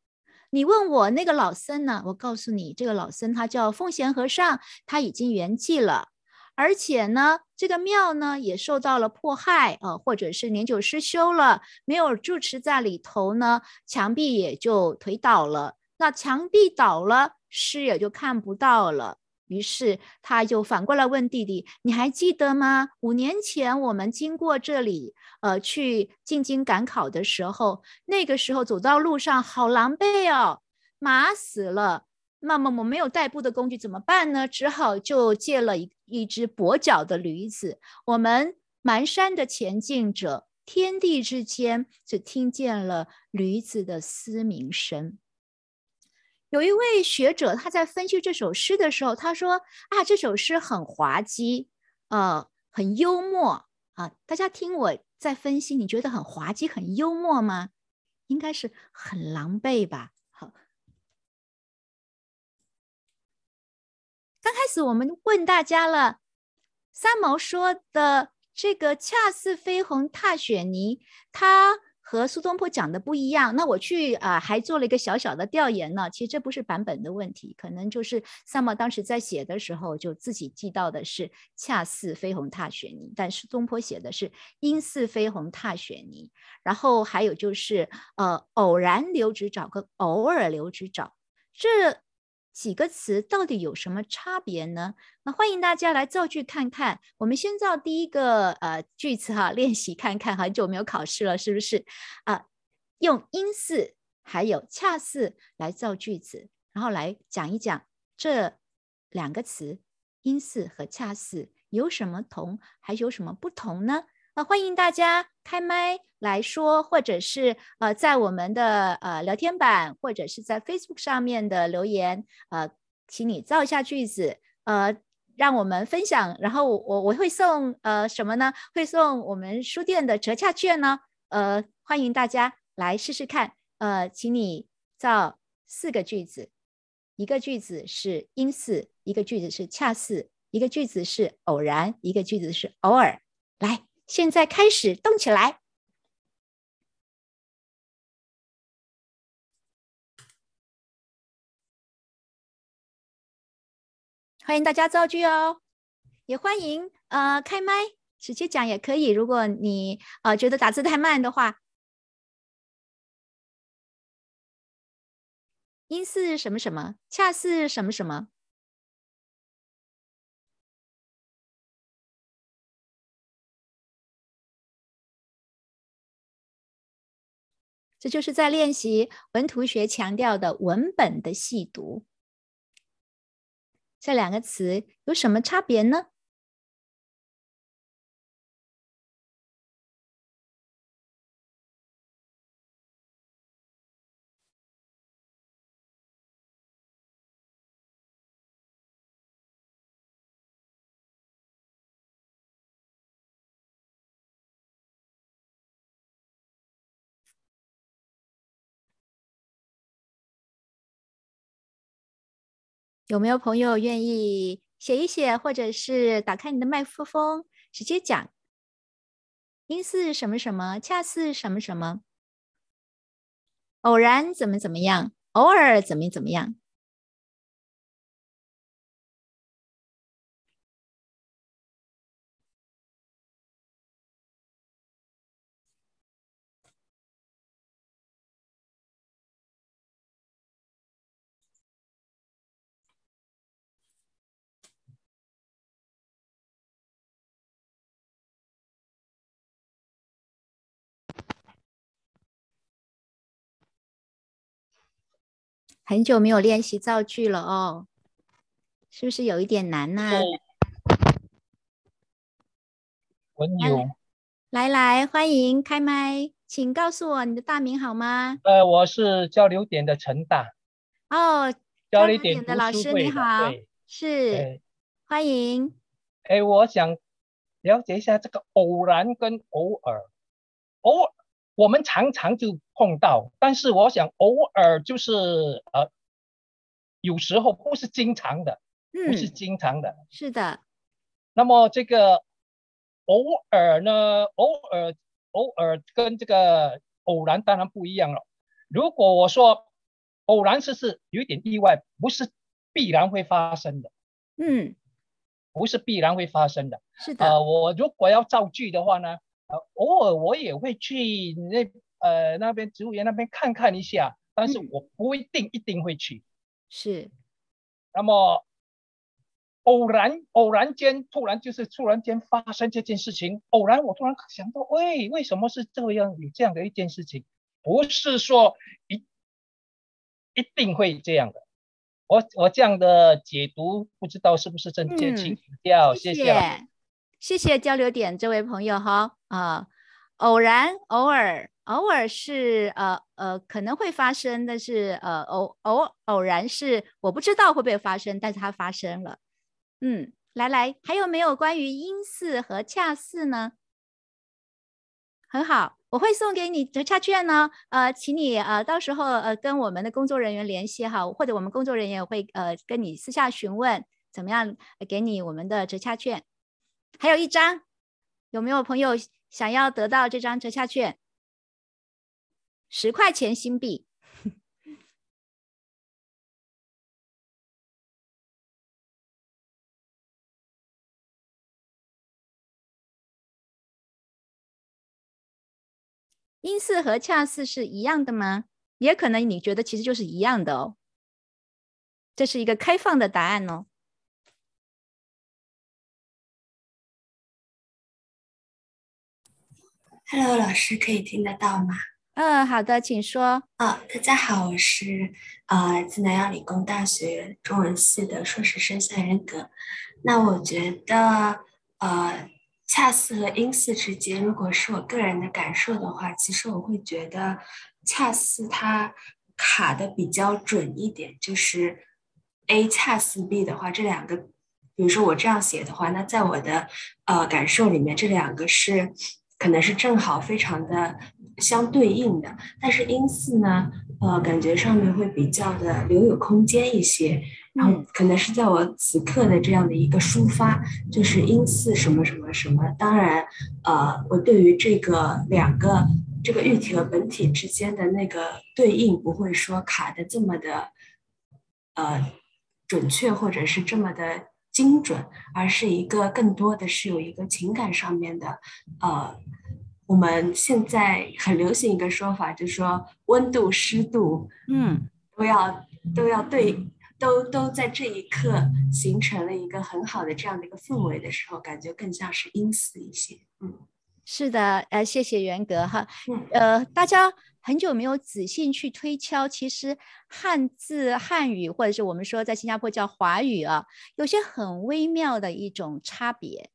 你问我那个老僧呢？我告诉你，这个老僧他叫奉贤和尚，他已经圆寂了。而且呢，这个庙呢也受到了迫害啊，或者是年久失修了，没有住持在里头呢，墙壁也就颓倒了。那墙壁倒了，诗也就看不到了。于是他就反过来问弟弟：“你还记得吗？五年前我们经过这里，呃，去进京赶考的时候，那个时候走到路上好狼狈哦，马死了。”那么我没有代步的工具怎么办呢？只好就借了一一只跛脚的驴子。我们蹒跚的前进着，天地之间只听见了驴子的嘶鸣声。有一位学者他在分析这首诗的时候，他说：“啊，这首诗很滑稽，呃，很幽默啊。大家听我在分析，你觉得很滑稽、很幽默吗？应该是很狼狈吧。”刚开始我们问大家了，三毛说的这个“恰似飞鸿踏雪泥”，他。和苏东坡讲的不一样，那我去啊，还做了一个小小的调研呢。其实这不是版本的问题，可能就是三毛当时在写的时候就自己记到的是“恰似飞鸿踏雪泥”，但苏东坡写的是“应似飞鸿踏雪泥”。然后还有就是呃，偶然留指爪跟偶尔留指爪这。几个词到底有什么差别呢？那欢迎大家来造句看看。我们先造第一个呃句子哈，练习看看。很久没有考试了，是不是啊？用因似还有恰似来造句子，然后来讲一讲这两个词因似和恰似有什么同，还有什么不同呢？那欢迎大家开麦来说，或者是呃，在我们的呃聊天板，或者是在 Facebook 上面的留言，呃，请你造一下句子，呃，让我们分享。然后我我会送呃什么呢？会送我们书店的折价券呢。呃，欢迎大家来试试看。呃，请你造四个句子，一个句子是因似，一个句子是恰似，一个句子是偶然，一个句子是偶尔。来。现在开始动起来！欢迎大家造句哦，也欢迎呃开麦直接讲也可以。如果你呃觉得打字太慢的话，因似什么什么，恰似什么什么。这就是在练习文图学强调的文本的细读。这两个词有什么差别呢？有没有朋友愿意写一写，或者是打开你的麦克风直接讲？因似什么什么，恰似什么什么，偶然怎么怎么样，偶尔怎么怎么样。很久没有练习造句了哦，是不是有一点难呢？文勇，来来，欢迎开麦，请告诉我你的大名好吗？呃，我是交流点的陈大。哦，交流点的老师你好，是，欢迎。哎，我想了解一下这个偶然跟偶尔，偶尔。我们常常就碰到，但是我想偶尔就是呃，有时候不是经常的，不是经常的。是的。那么这个偶尔呢？偶尔偶尔跟这个偶然当然不一样了。如果我说偶然是是有一点意外，不是必然会发生的。嗯，不是必然会发生的。是的。呃，我如果要造句的话呢？偶尔我也会去那呃那边植物园那边看看一下，但是我不一定一定会去。是，那么偶然偶然间突然就是突然间发生这件事情，偶然我突然想到，喂，为什么是这样有这样的一件事情？不是说一一定会这样的，我我这样的解读不知道是不是正确，请指教，谢谢，谢谢交流点这位朋友哈啊，偶然偶尔偶尔是呃呃可能会发生，但是呃偶偶偶然是我不知道会不会发生，但是它发生了，嗯，来来，还有没有关于因似和恰似呢？很好。我会送给你折价券呢，呃，请你呃到时候呃跟我们的工作人员联系哈，或者我们工作人员会呃跟你私下询问怎么样给你我们的折价券。还有一张，有没有朋友想要得到这张折价券？十块钱新币。因似和恰似是一样的吗？也可能你觉得其实就是一样的哦。这是一个开放的答案哦。Hello，老师可以听得到吗？嗯，好的，请说。啊，大家好，我是呃自南洋理工大学中文系的硕士生夏仁格。那我觉得呃。恰似和因似之间，如果是我个人的感受的话，其实我会觉得恰似它卡的比较准一点。就是 A 恰似 B 的话，这两个，比如说我这样写的话，那在我的呃感受里面，这两个是可能是正好非常的相对应的。但是音似呢，呃，感觉上面会比较的留有空间一些。然后可能是在我此刻的这样的一个抒发，就是音似什么什么什么。当然，呃，我对于这个两个这个喻体和本体之间的那个对应，不会说卡的这么的呃准确，或者是这么的精准，而是一个更多的是有一个情感上面的呃，我们现在很流行一个说法，就是说温度、湿度，嗯，都要都要对。都都在这一刻形成了一个很好的这样的一个氛围的时候，感觉更像是因似一些。嗯，是的，呃，谢谢元格哈。呃，大家很久没有仔细去推敲，其实汉字、汉语或者是我们说在新加坡叫华语啊，有些很微妙的一种差别。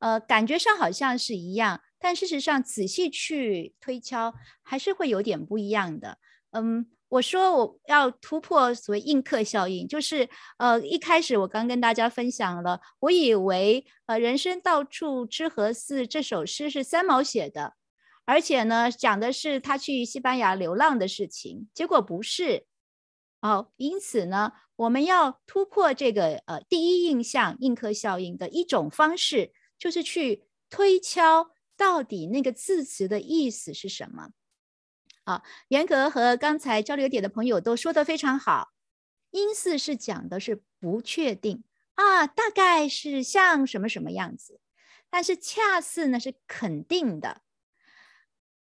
呃，感觉上好像是一样，但事实上仔细去推敲，还是会有点不一样的。嗯。我说我要突破所谓映客效应，就是呃一开始我刚跟大家分享了，我以为呃人生到处知何似这首诗是三毛写的，而且呢讲的是他去西班牙流浪的事情，结果不是。哦，因此呢我们要突破这个呃第一印象映刻效应的一种方式，就是去推敲到底那个字词的意思是什么。啊，严格和刚才交流点的朋友都说的非常好。因似是讲的是不确定啊，大概是像什么什么样子，但是恰似呢是肯定的，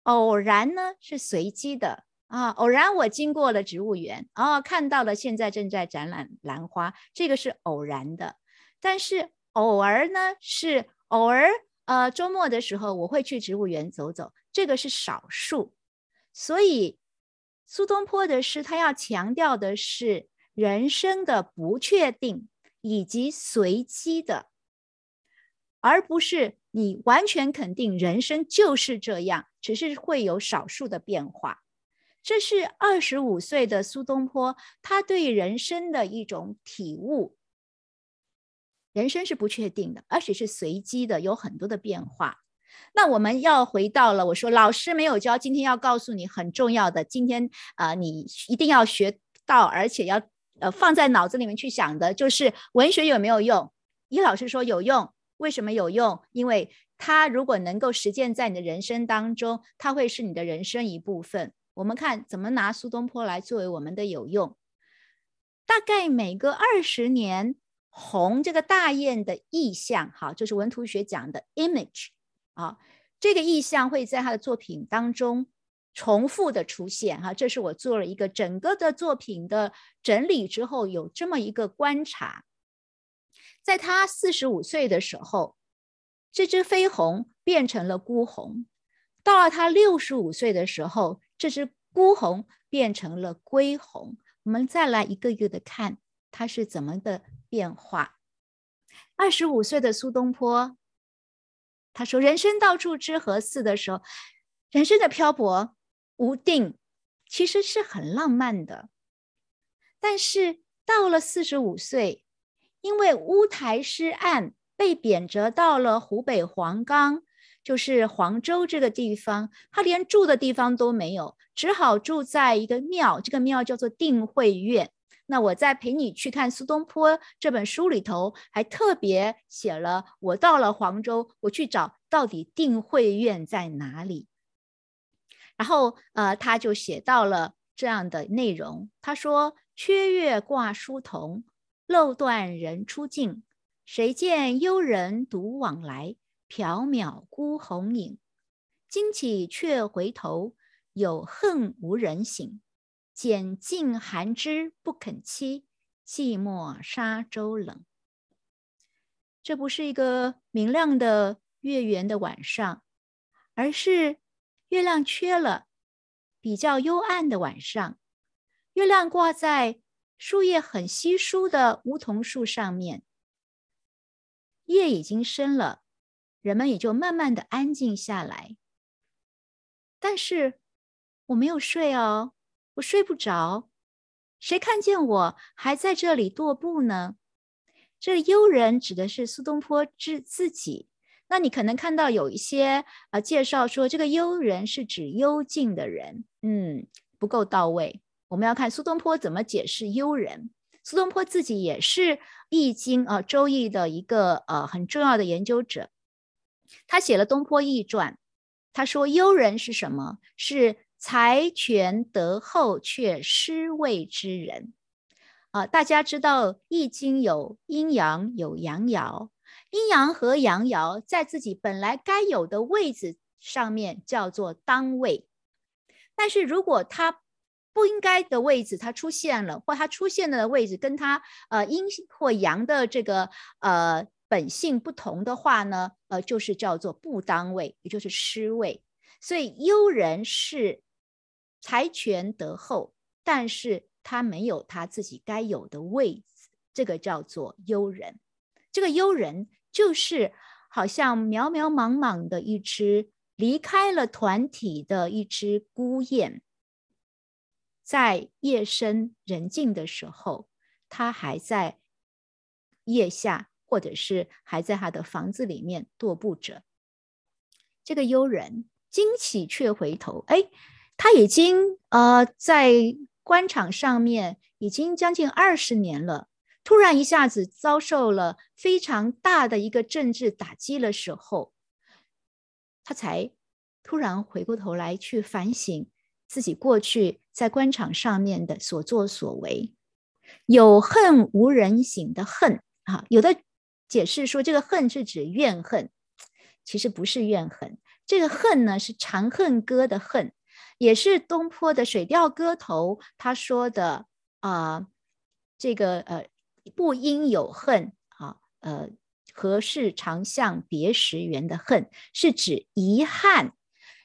偶然呢是随机的啊。偶然我经过了植物园，哦，看到了现在正在展览兰花，这个是偶然的。但是偶尔呢是偶尔，呃，周末的时候我会去植物园走走，这个是少数。所以，苏东坡的诗，他要强调的是人生的不确定以及随机的，而不是你完全肯定人生就是这样，只是会有少数的变化。这是二十五岁的苏东坡他对人生的一种体悟：人生是不确定的，而且是随机的，有很多的变化。那我们要回到了，我说老师没有教，今天要告诉你很重要的，今天啊，你一定要学到，而且要呃放在脑子里面去想的，就是文学有没有用？伊老师说有用，为什么有用？因为它如果能够实践在你的人生当中，它会是你的人生一部分。我们看怎么拿苏东坡来作为我们的有用。大概每隔二十年，红这个大雁的意象，好，就是文图学讲的 image。啊，这个意象会在他的作品当中重复的出现。哈，这是我做了一个整个的作品的整理之后，有这么一个观察。在他四十五岁的时候，这只飞鸿变成了孤鸿；到了他六十五岁的时候，这只孤鸿变成了归鸿。我们再来一个一个的看，他是怎么的变化？二十五岁的苏东坡，他说：“人生到处知何似”的时候，人生的漂泊无定，其实是很浪漫的。但是到了四十五岁，因为乌台诗案被贬谪到了湖北黄冈，就是黄州这个地方，他连住的地方都没有，只好住在一个庙，这个庙叫做定慧院。那我在陪你去看苏东坡这本书里头，还特别写了，我到了黄州，我去找到底定慧院在哪里。然后，呃，他就写到了这样的内容，他说：“缺月挂书童，漏断人初镜。谁见幽人独往来，缥缈孤鸿影。惊起却回头，有恨无人省。”拣尽寒枝不肯栖，寂寞沙洲冷。这不是一个明亮的月圆的晚上，而是月亮缺了，比较幽暗的晚上。月亮挂在树叶很稀疏的梧桐树上面，夜已经深了，人们也就慢慢的安静下来。但是我没有睡哦。我睡不着，谁看见我还在这里踱步呢？这幽人指的是苏东坡自自己。那你可能看到有一些啊介绍说，这个幽人是指幽静的人，嗯，不够到位。我们要看苏东坡怎么解释幽人。苏东坡自己也是《易经》啊《周易》的一个呃很重要的研究者，他写了《东坡易传》，他说幽人是什么？是。才权德厚却失位之人啊！大家知道《易经》有阴阳有阳爻，阴阳和阳爻在自己本来该有的位置上面叫做当位，但是如果它不应该的位置它出现了，或它出现的位置跟它呃阴或阳的这个呃本性不同的话呢，呃就是叫做不当位，也就是失位。所以幽人是。财权得厚，但是他没有他自己该有的位置，这个叫做幽人。这个幽人就是好像渺渺茫茫的一只离开了团体的一只孤雁，在夜深人静的时候，他还在腋下，或者是还在他的房子里面踱步着。这个幽人惊起却回头，哎。他已经呃在官场上面已经将近二十年了，突然一下子遭受了非常大的一个政治打击的时候，他才突然回过头来去反省自己过去在官场上面的所作所为，有恨无人省的恨啊，有的解释说这个恨是指怨恨，其实不是怨恨，这个恨呢是《长恨歌》的恨。也是东坡的《水调歌头》他说的啊，这个呃，不应有恨啊，呃，何事长向别时圆的恨，是指遗憾，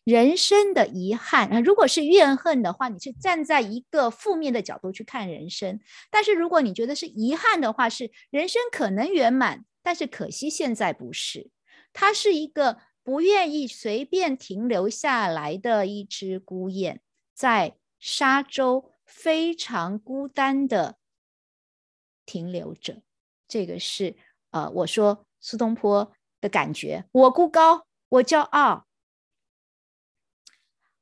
人生的遗憾啊。如果是怨恨的话，你是站在一个负面的角度去看人生；但是如果你觉得是遗憾的话，是人生可能圆满，但是可惜现在不是，它是一个。不愿意随便停留下来的一只孤雁，在沙洲非常孤单的停留着。这个是呃，我说苏东坡的感觉。我孤高，我骄傲。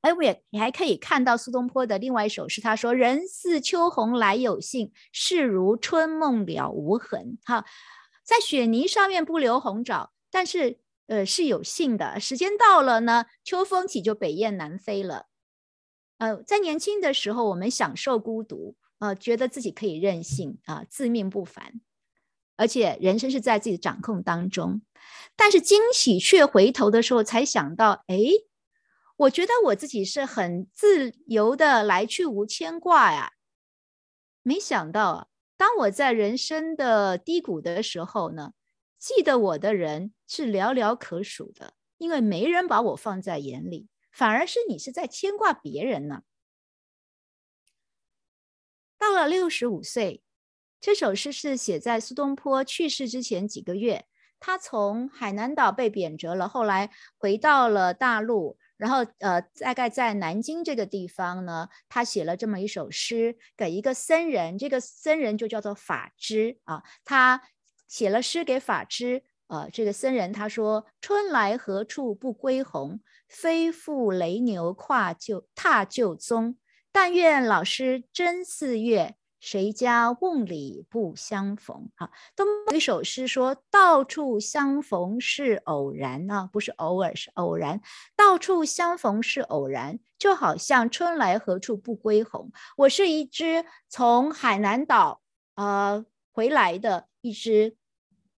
哎，我也你还可以看到苏东坡的另外一首诗，他说：“人似秋鸿来有信，事如春梦了无痕。”哈，在雪泥上面不留红爪，但是。呃，是有幸的。时间到了呢，秋风起就北雁南飞了。呃，在年轻的时候，我们享受孤独，呃，觉得自己可以任性啊，自命不凡，而且人生是在自己的掌控当中。但是惊喜却回头的时候，才想到，哎，我觉得我自己是很自由的，来去无牵挂呀。没想到啊，当我在人生的低谷的时候呢？记得我的人是寥寥可数的，因为没人把我放在眼里，反而是你是在牵挂别人呢。到了六十五岁，这首诗是写在苏东坡去世之前几个月。他从海南岛被贬谪了，后来回到了大陆，然后呃，大概在南京这个地方呢，他写了这么一首诗给一个僧人，这个僧人就叫做法知啊。他写了诗给法知，呃，这个僧人他说：“春来何处不归鸿，飞复雷牛跨旧踏旧踪。但愿老师真似月。”谁家瓮里不相逢？啊，都有一首诗说：“到处相逢是偶然啊，不是偶尔，是偶然。到处相逢是偶然，就好像春来何处不归鸿。我是一只从海南岛呃回来的一只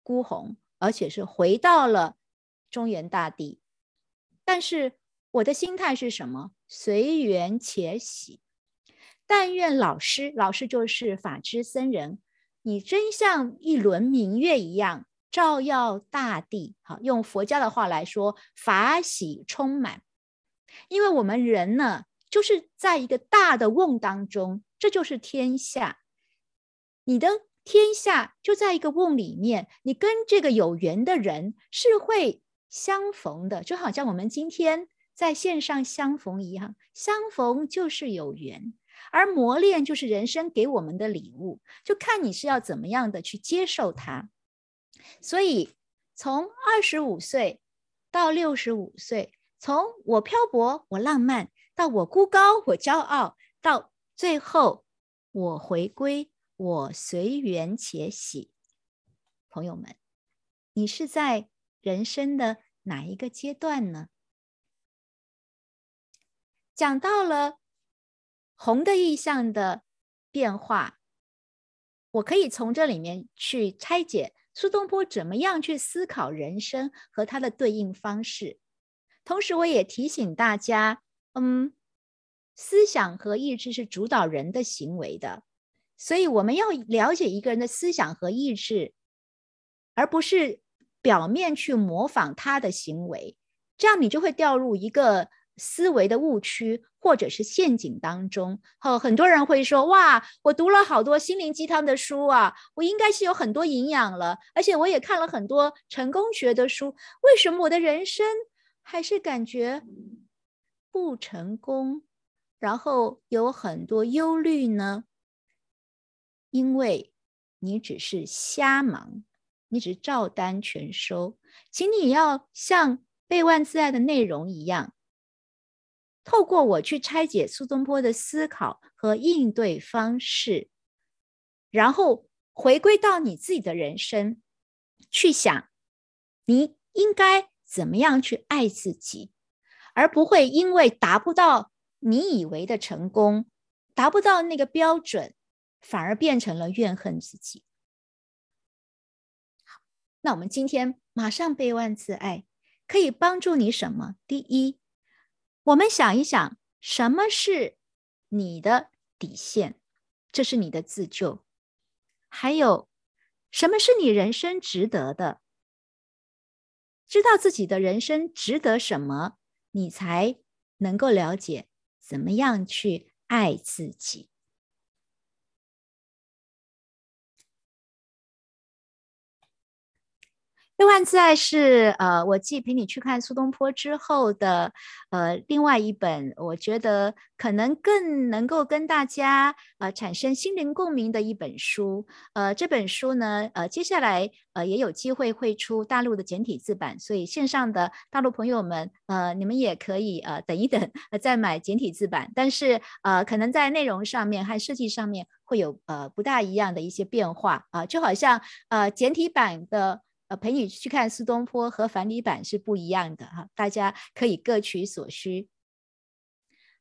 孤鸿，而且是回到了中原大地。但是我的心态是什么？随缘且喜。”但愿老师，老师就是法之僧人，你真像一轮明月一样照耀大地。好，用佛家的话来说，法喜充满。因为我们人呢，就是在一个大的瓮当中，这就是天下。你的天下就在一个瓮里面，你跟这个有缘的人是会相逢的，就好像我们今天在线上相逢一样，相逢就是有缘。而磨练就是人生给我们的礼物，就看你是要怎么样的去接受它。所以，从二十五岁到六十五岁，从我漂泊我浪漫，到我孤高我骄傲，到最后我回归我随缘且喜。朋友们，你是在人生的哪一个阶段呢？讲到了。红的意象的变化，我可以从这里面去拆解苏东坡怎么样去思考人生和他的对应方式。同时，我也提醒大家，嗯，思想和意志是主导人的行为的，所以我们要了解一个人的思想和意志，而不是表面去模仿他的行为，这样你就会掉入一个。思维的误区或者是陷阱当中，哦，很多人会说：“哇，我读了好多心灵鸡汤的书啊，我应该是有很多营养了，而且我也看了很多成功学的书，为什么我的人生还是感觉不成功，然后有很多忧虑呢？因为你只是瞎忙，你只是照单全收，请你要像背万字爱的内容一样。”透过我去拆解苏东坡的思考和应对方式，然后回归到你自己的人生，去想你应该怎么样去爱自己，而不会因为达不到你以为的成功，达不到那个标准，反而变成了怨恨自己。那我们今天马上背万字爱，可以帮助你什么？第一。我们想一想，什么是你的底线？这是你的自救。还有，什么是你人生值得的？知道自己的人生值得什么，你才能够了解怎么样去爱自己。《万字爱》是呃，我继陪你去看苏东坡之后的呃另外一本，我觉得可能更能够跟大家呃产生心灵共鸣的一本书。呃，这本书呢，呃，接下来呃也有机会会出大陆的简体字版，所以线上的大陆朋友们，呃，你们也可以呃等一等，呃再买简体字版。但是呃，可能在内容上面和设计上面会有呃不大一样的一些变化啊，就好像呃简体版的。呃，陪你去看苏东坡和繁体版是不一样的哈，大家可以各取所需。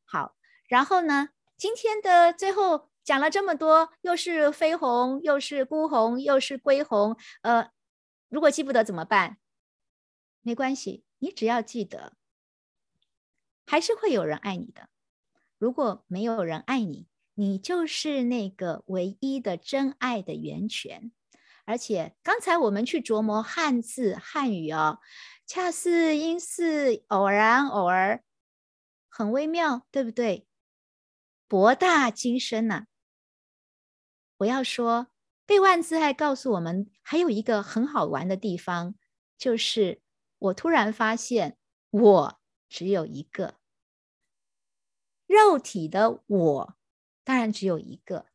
好，然后呢，今天的最后讲了这么多，又是飞鸿，又是孤鸿，又是归鸿。呃，如果记不得怎么办？没关系，你只要记得，还是会有人爱你的。如果没有人爱你，你就是那个唯一的真爱的源泉。而且刚才我们去琢磨汉字汉语哦，恰似因似偶然偶尔，很微妙，对不对？博大精深呐！我要说，被万字爱告诉我们，还有一个很好玩的地方，就是我突然发现，我只有一个肉体的我，当然只有一个。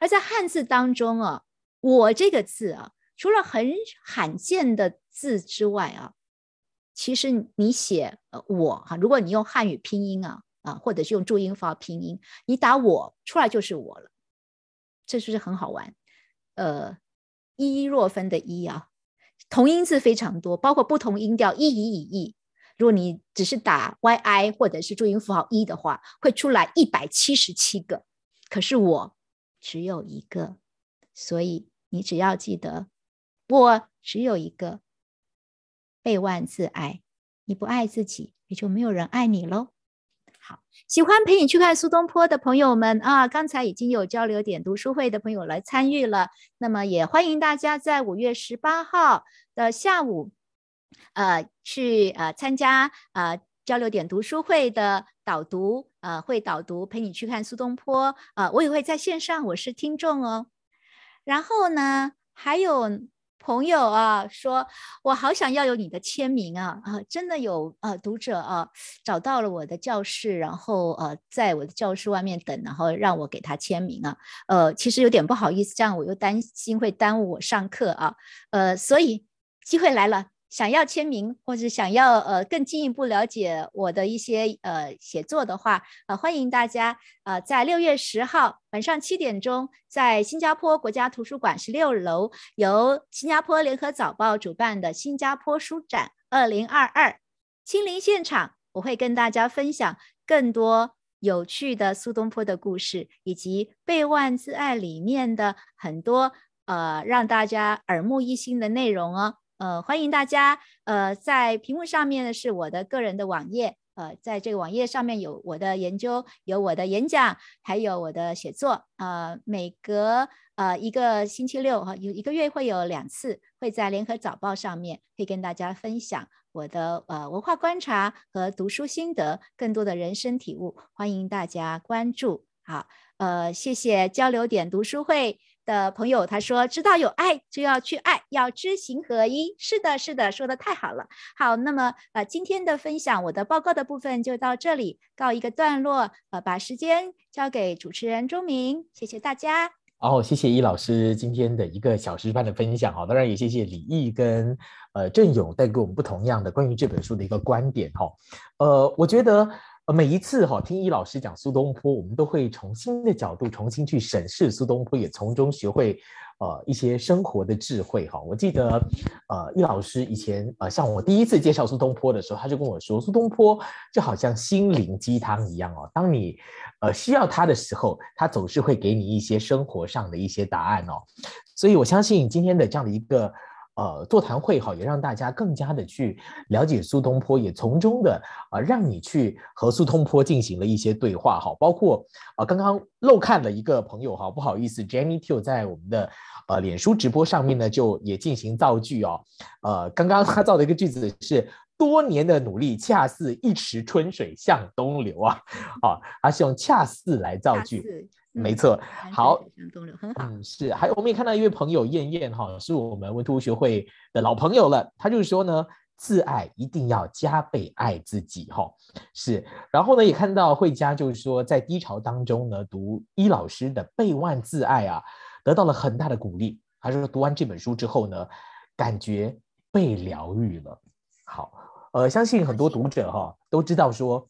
而在汉字当中啊，“我”这个字啊，除了很罕见的字之外啊，其实你写呃“我”哈，如果你用汉语拼音啊啊，或者是用注音符号拼音，你打“我”出来就是我了，这是不是很好玩？呃，一若分的“一”啊，同音字非常多，包括不同音调，一、以、以、一。如果你只是打 yi 或者是注音符号一的话，会出来一百七十七个。可是我只有一个，所以你只要记得，我只有一个，被万自爱。你不爱自己，也就没有人爱你喽。好，喜欢陪你去看苏东坡的朋友们啊，刚才已经有交流点读书会的朋友来参与了，那么也欢迎大家在五月十八号的下午，呃，去呃参加呃交流点读书会的导读，呃，会导读陪你去看苏东坡，呃，我也会在线上，我是听众哦。然后呢，还有。朋友啊，说我好想要有你的签名啊啊！真的有啊读者啊找到了我的教室，然后呃在我的教室外面等，然后让我给他签名啊。呃，其实有点不好意思，这样我又担心会耽误我上课啊。呃，所以机会来了。想要签名或者想要呃更进一步了解我的一些呃写作的话，呃欢迎大家呃在六月十号晚上七点钟，在新加坡国家图书馆十六楼，由新加坡联合早报主办的新加坡书展二零二二亲临现场，我会跟大家分享更多有趣的苏东坡的故事，以及《备万自爱》里面的很多呃让大家耳目一新的内容哦。呃，欢迎大家。呃，在屏幕上面呢是我的个人的网页。呃，在这个网页上面有我的研究，有我的演讲，还有我的写作。呃，每隔呃一个星期六哈，有一个月会有两次，会在联合早报上面会跟大家分享我的呃文化观察和读书心得，更多的人生体悟。欢迎大家关注。好，呃，谢谢交流点读书会。的朋友他说：“知道有爱就要去爱，要知行合一。”是的，是的，说的太好了。好，那么呃，今天的分享，我的报告的部分就到这里告一个段落。呃，把时间交给主持人钟明，谢谢大家。哦，谢谢易老师今天的一个小时半的分享。哈，当然也谢谢李毅跟呃郑勇带给我们不同样的关于这本书的一个观点。哈，呃，我觉得。呃，每一次哈听易老师讲苏东坡，我们都会从新的角度重新去审视苏东坡，也从中学会呃一些生活的智慧哈。我记得呃易老师以前呃像我第一次介绍苏东坡的时候，他就跟我说，苏东坡就好像心灵鸡汤一样哦，当你呃需要他的时候，他总是会给你一些生活上的一些答案哦。所以我相信今天的这样的一个。呃，座谈会哈，也让大家更加的去了解苏东坡，也从中的呃，让你去和苏东坡进行了一些对话哈。包括呃，刚刚漏看了一个朋友哈，不好意思，Jenny Teo 在我们的呃脸书直播上面呢，就也进行造句哦。呃，刚刚他造的一个句子是多年的努力，恰似一池春水向东流啊。啊，他是用恰似来造句。没错，好，嗯，是，还有我们也看到一位朋友燕燕哈，是我们文图学会的老朋友了。他就是说呢，自爱一定要加倍爱自己哈，是。然后呢，也看到慧佳就是说，在低潮当中呢，读伊老师的《倍万自爱》啊，得到了很大的鼓励。他说读完这本书之后呢，感觉被疗愈了。好，呃，相信很多读者哈都知道说。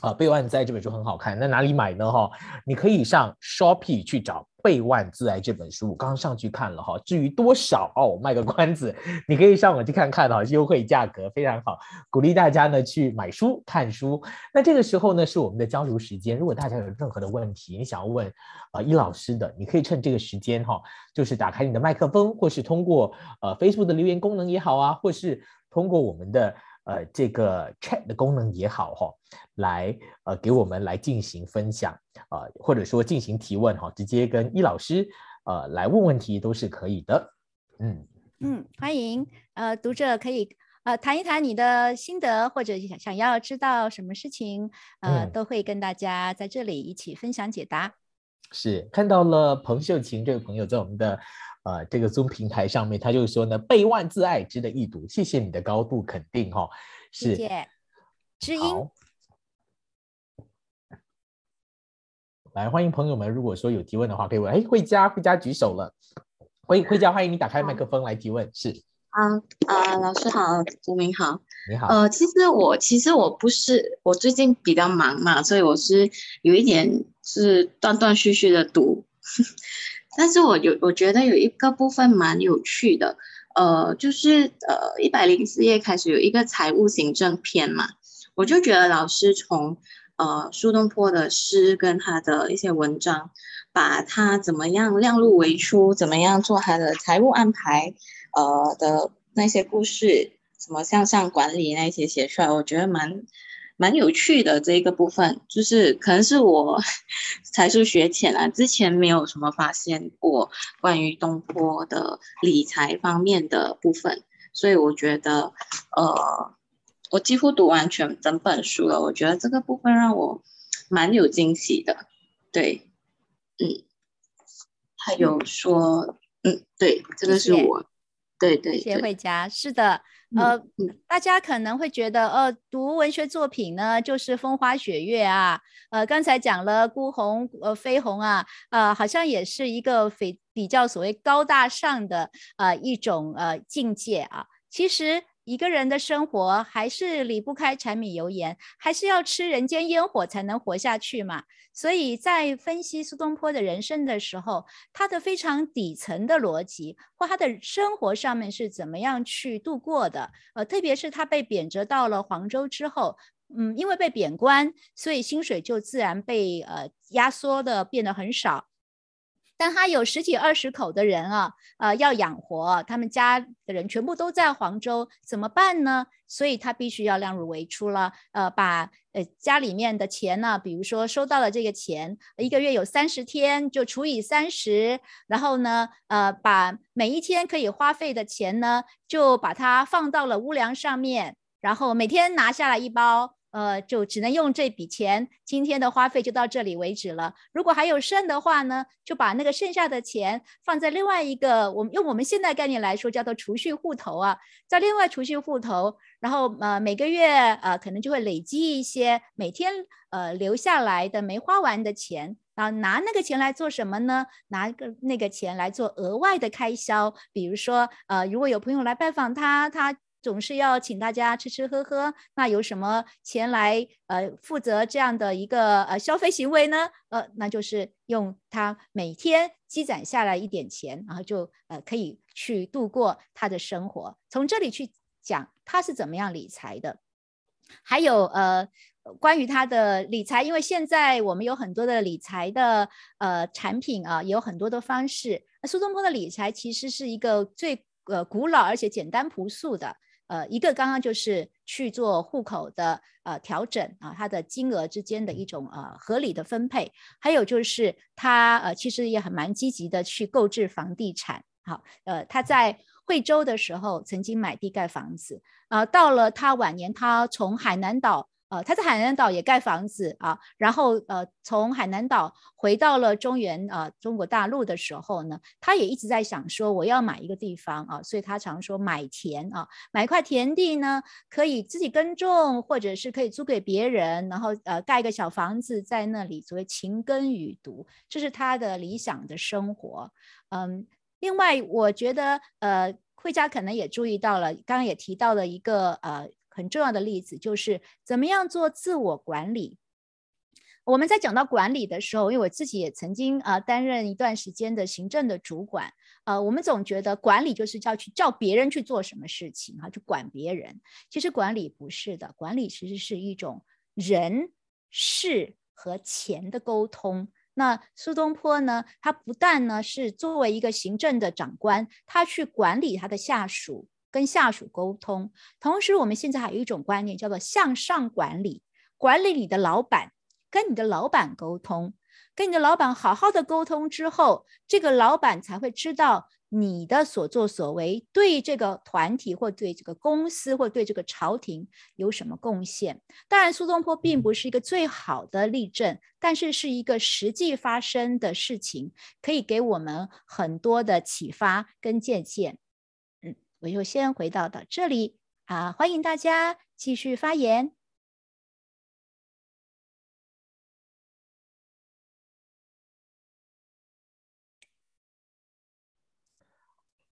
啊，备万自爱这本书很好看，那哪里买呢？哈，你可以上 Shopee 去找《备万自爱》这本书，我刚上去看了哈。至于多少哦，卖个关子，你可以上网去看看哈，优惠价格非常好，鼓励大家呢去买书看书。那这个时候呢是我们的交流时间，如果大家有任何的问题，你想要问啊伊老师的，你可以趁这个时间哈，就是打开你的麦克风，或是通过呃 Facebook 的留言功能也好啊，或是通过我们的。呃，这个 chat 的功能也好哈，来呃给我们来进行分享啊，或者说进行提问哈，直接跟易老师呃来问问题都是可以的。嗯嗯，欢迎呃读者可以呃谈一谈你的心得，或者想想要知道什么事情，呃都会跟大家在这里一起分享解答。是看到了彭秀琴这位朋友在我们的呃这个 Zoom 平台上面，他就说呢，倍万自爱值得一读，谢谢你的高度肯定哈、是谢谢。知音，好，来欢迎朋友们，如果说有提问的话，可以问。哎，慧佳，慧佳举手了。慧慧佳，欢迎你打开麦克风来提问。是，啊啊，老师好，吴明好。你好。呃，其实我其实我不是，我最近比较忙嘛，所以我是有一点是断断续续的读，但是我有我觉得有一个部分蛮有趣的，呃，就是呃一百零四页开始有一个财务行政篇嘛，我就觉得老师从呃苏东坡的诗跟他的一些文章，把他怎么样量入为出，怎么样做他的财务安排，呃的那些故事，什么向上管理那些写出来，我觉得蛮蛮有趣的这一个部分，就是可能是我 才疏学浅啊，之前没有什么发现过关于东坡的理财方面的部分，所以我觉得呃。我几乎读完全整本书了，我觉得这个部分让我蛮有惊喜的。对，嗯，还有说，嗯，对，这个是我，对对谢慧佳。是的，嗯呃，嗯大家可能会觉得，呃，读文学作品呢，就是风花雪月啊。呃，刚才讲了孤鸿、呃飞鸿啊，呃，好像也是一个非比较所谓高大上的呃一种呃境界啊。其实一个人的生活还是离不开柴米油盐，还是要吃人间烟火才能活下去嘛。所以在分析苏东坡的人生的时候，他的非常底层的逻辑或他的生活上面是怎么样去度过的，呃，特别是他被贬谪到了黄州之后。嗯，因为被贬官，所以薪水就自然被呃压缩的变得很少。但他有十几二十口的人啊，呃，要养活，他们家的人全部都在黄州，怎么办呢？所以他必须要量入为出了，呃，把呃家里面的钱呢，比如说收到了这个钱，一个月有三十天，就除以三十，然后呢，呃，把每一天可以花费的钱呢，就把它放到了屋梁上面，然后每天拿下来一包。呃，就只能用这笔钱，今天的花费就到这里为止了。如果还有剩的话呢，就把那个剩下的钱放在另外一个，我们用我们现在概念来说叫做储蓄户头啊，在另外储蓄户头，然后呃每个月呃可能就会累积一些每天呃留下来的没花完的钱。然后拿那个钱来做什么呢？拿个那个钱来做额外的开销，比如说，呃，如果有朋友来拜访他，他总是要请大家吃吃喝喝，那有什么钱来呃负责这样的一个呃消费行为呢？呃，那就是用他每天积攒下来一点钱，然后就呃可以去度过他的生活。从这里去讲他是怎么样理财的，还有呃。关于他的理财，因为现在我们有很多的理财的呃产品啊，有很多的方式。苏东坡的理财其实是一个最呃古老而且简单朴素的。呃，一个刚刚就是去做户口的呃调整啊，它的金额之间的一种呃合理的分配，还有就是他呃其实也很蛮积极的去购置房地产。好，呃他在惠州的时候曾经买地盖房子，呃到了他晚年，他从海南岛。呃，他在海南岛也盖房子啊，然后呃，从海南岛回到了中原呃中国大陆的时候呢，他也一直在想说我要买一个地方啊，所以他常说买田啊，买一块田地呢，可以自己耕种，或者是可以租给别人，然后呃盖一个小房子在那里，所谓勤耕雨读，这是他的理想的生活。嗯，另外我觉得呃，慧佳可能也注意到了，刚刚也提到了一个呃。很重要的例子就是怎么样做自我管理。我们在讲到管理的时候，因为我自己也曾经啊、担任一段时间的行政的主管，呃，我们总觉得管理就是叫去叫别人去做什么事情啊，去管别人。其实管理不是的，管理其实是一种人事和钱的沟通。那苏东坡呢，他不但呢是作为一个行政的长官，他去管理他的下属。跟下属沟通，同时我们现在还有一种观念叫做向上管理，管理你的老板，跟你的老板沟通。跟你的老板好好的沟通之后，这个老板才会知道你的所作所为对这个团体或对这个公司或对这个朝廷有什么贡献。当然，苏东坡并不是一个最好的例证，但是是一个实际发生的事情，可以给我们很多的启发跟借鉴。我就先回到到这里啊，欢迎大家继续发言。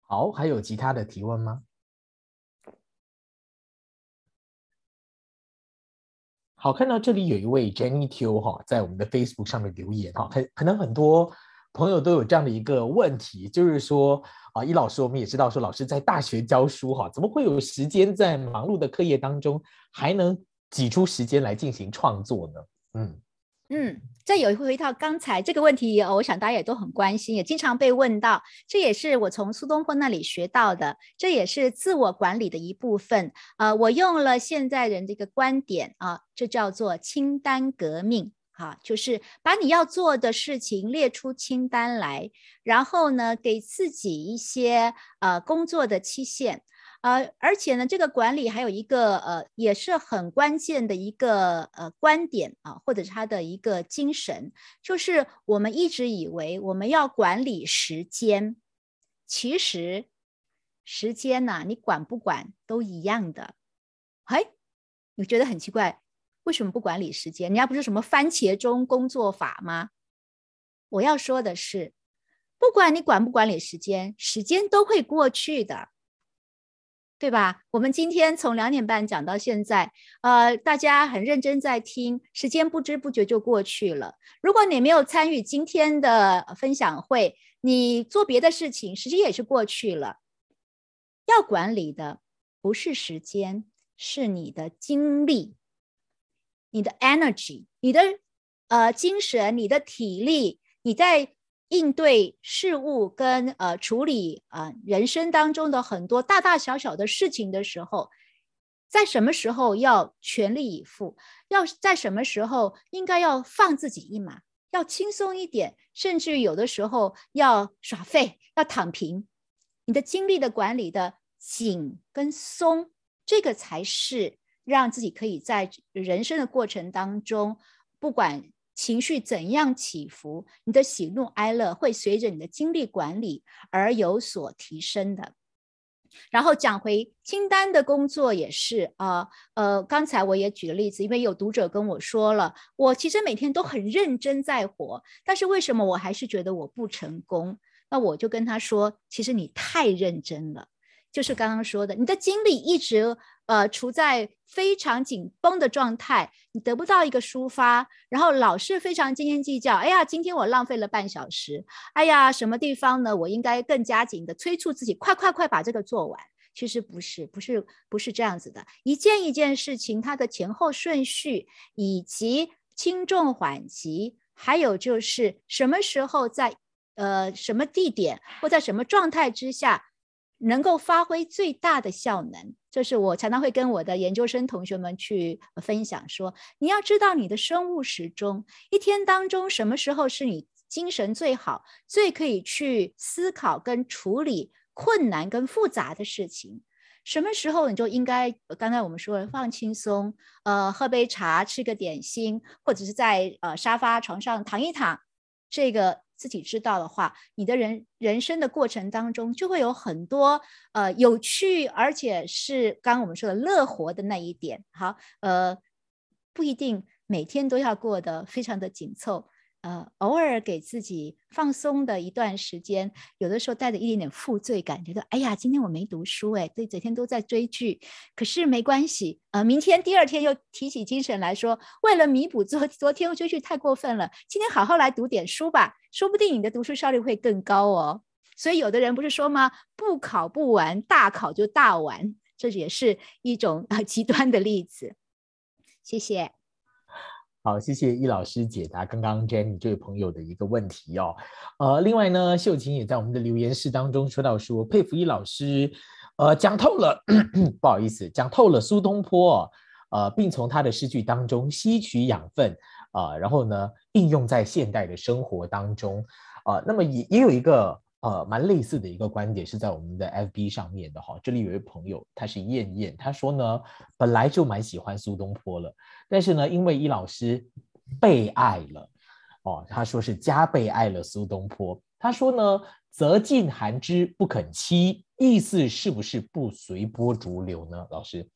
好，还有其他的提问吗？好，看到这里有一位 Jenny Q 哈，在我们的 Facebook 上面留言哈，很可能很多朋友都有这样的一个问题，就是说啊，易老师，我们也知道说，老师在大学教书哈，怎么会有时间在忙碌的课业当中，还能挤出时间来进行创作呢？嗯。嗯，再有一回到刚才这个问题，我想大家也都很关心，也经常被问到。这也是我从苏东坡那里学到的，这也是自我管理的一部分。呃，我用了现在人的一个观点啊，这叫做清单革命。哈，就是把你要做的事情列出清单来，然后呢，给自己一些呃工作的期限。呃，而且呢，这个管理还有一个呃，也是很关键的一个呃观点啊，或者是他的一个精神，就是我们一直以为我们要管理时间，其实时间呢，你管不管都一样的。哎，你觉得很奇怪，为什么不管理时间？人家不是什么番茄钟工作法吗？我要说的是，不管你管不管理时间，时间都会过去的。对吧？我们今天从两点半讲到现在，呃，大家很认真在听，时间不知不觉就过去了。如果你没有参与今天的分享会，你做别的事情，时间也是过去了。要管理的不是时间，是你的精力、你的 energy、你的呃精神、你的体力，你在。应对事物跟呃处理啊人生当中的很多大大小小的事情的时候，在什么时候要全力以赴？要在什么时候应该要放自己一马，要轻松一点，甚至有的时候要耍废，要躺平。你的精力的管理的紧跟松，这个才是让自己可以在人生的过程当中，不管。情绪怎样起伏，你的喜怒哀乐会随着你的精力管理而有所提升的。然后讲回清单的工作也是啊，呃，刚才我也举了例子，因为有读者跟我说了，我其实每天都很认真在活，但是为什么我还是觉得我不成功？那我就跟他说，其实你太认真了。就是刚刚说的，你的精力一直呃处在非常紧绷的状态，你得不到一个抒发，然后老是非常斤斤计较。哎呀，今天我浪费了半小时。哎呀，什么地方呢？我应该更加紧的催促自己，快快快把这个做完。其实不是，不是，不是这样子的。一件一件事情，它的前后顺序，以及轻重缓急，还有就是什么时候在呃什么地点或在什么状态之下。能够发挥最大的效能，这是我常常会跟我的研究生同学们去分享说：你要知道你的生物时钟，一天当中什么时候是你精神最好、最可以去思考跟处理困难跟复杂的事情，什么时候你就应该刚才我们说了放轻松，呃，喝杯茶，吃个点心，或者是在呃沙发床上躺一躺，这个。自己知道的话，你的人人生的过程当中就会有很多呃有趣，而且是刚刚我们说的乐活的那一点。好，呃，不一定每天都要过得非常的紧凑。呃，偶尔给自己放松的一段时间，有的时候带着一点点负罪感，觉得哎呀，今天我没读书，哎，这整天都在追剧。可是没关系，呃，明天第二天又提起精神来说，为了弥补昨昨天追剧太过分了，今天好好来读点书吧，说不定你的读书效率会更高哦。所以有的人不是说吗？不考不完，大考就大完，这也是一种呃极端的例子。谢谢。好，谢谢易老师解答刚刚 Jenny 这位朋友的一个问题哦。呃，另外呢，秀琴也在我们的留言室当中说到说，佩服易老师，呃，讲透了，不好意思，讲透了苏东坡，呃，并从他的诗句当中吸取养分，啊，然后呢应用在现代的生活当中啊。那么也也有一个呃蛮类似的一个观点是在我们的 FB 上面的哈。这里有一位朋友，他是燕燕，他说呢本来就蛮喜欢苏东坡了，但是呢因为伊老师被爱了哦，他说是加倍爱了苏东坡。他说呢择近寒之不肯栖，意思是不是不随波逐流呢？老师？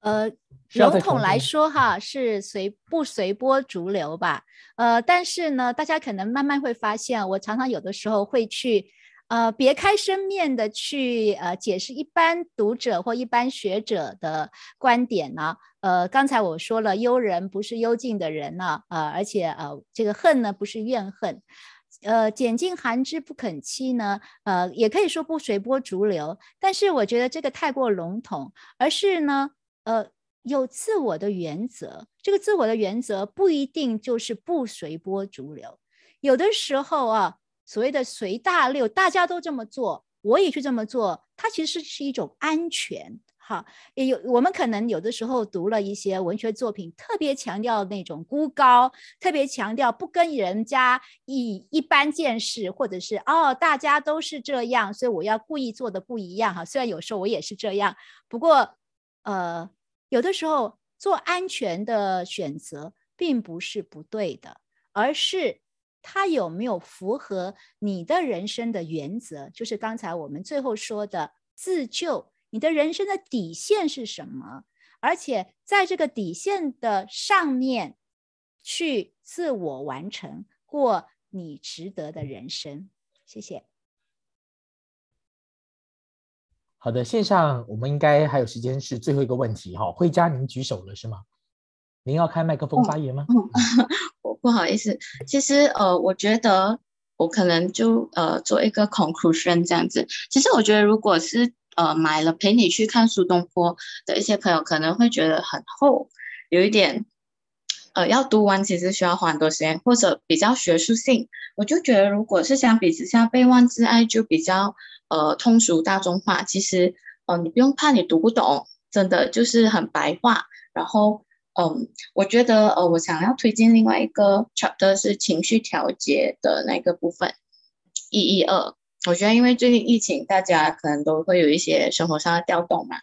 呃，笼统来说哈，是随不随波逐流吧。呃，但是呢，大家可能慢慢会发现，我常常有的时候会去呃别开生面的去呃解释一般读者或一般学者的观点呢。呃，刚才我说了，幽人不是幽静的人呢，呃，而且呃这个恨呢不是怨恨，呃拣尽寒枝不肯栖呢，呃也可以说不随波逐流。但是我觉得这个太过笼统，而是呢。呃，有自我的原则，这个自我的原则不一定就是不随波逐流。有的时候啊，所谓的随大流，大家都这么做，我也去这么做，它其实是一种安全。哈，也有我们可能有的时候读了一些文学作品，特别强调那种孤高，特别强调不跟人家一一般见识，或者是哦大家都是这样，所以我要故意做的不一样。哈，虽然有时候我也是这样，不过。呃，有的时候做安全的选择并不是不对的，而是它有没有符合你的人生的原则，就是刚才我们最后说的自救。你的人生的底线是什么？而且在这个底线的上面去自我完成，过你值得的人生。谢谢。好的，线上我们应该还有时间，是最后一个问题哈。慧佳，您举手了是吗？您要开麦克风发言吗？我不好意思，其实呃，我觉得我可能就呃做一个 conclusion 这样子。其实我觉得，如果是呃买了陪你去看苏东坡的一些朋友，可能会觉得很厚，有一点呃要读完，其实需要花很多时间，或者比较学术性。我就觉得，如果是相比之下，《备忘之爱》就比较。呃，通俗大众化，其实，呃，你不用怕你读不懂，真的就是很白话。然后，嗯，我觉得，呃，我想要推荐另外一个 chapter 是情绪调节的那个部分，一一二。我觉得，因为最近疫情，大家可能都会有一些生活上的调动嘛。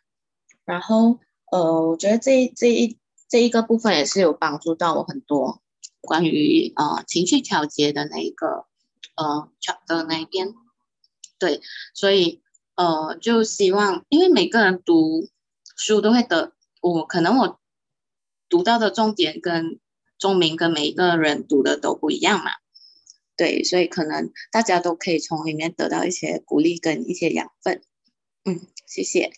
然后，呃，我觉得这这一这一个部分也是有帮助到我很多，关于呃情绪调节的那一个呃 chapter 那一边。对，所以呃，就希望，因为每个人读书都会得，我可能我读到的重点跟钟明跟每一个人读的都不一样嘛，对，所以可能大家都可以从里面得到一些鼓励跟一些养分。嗯，谢谢。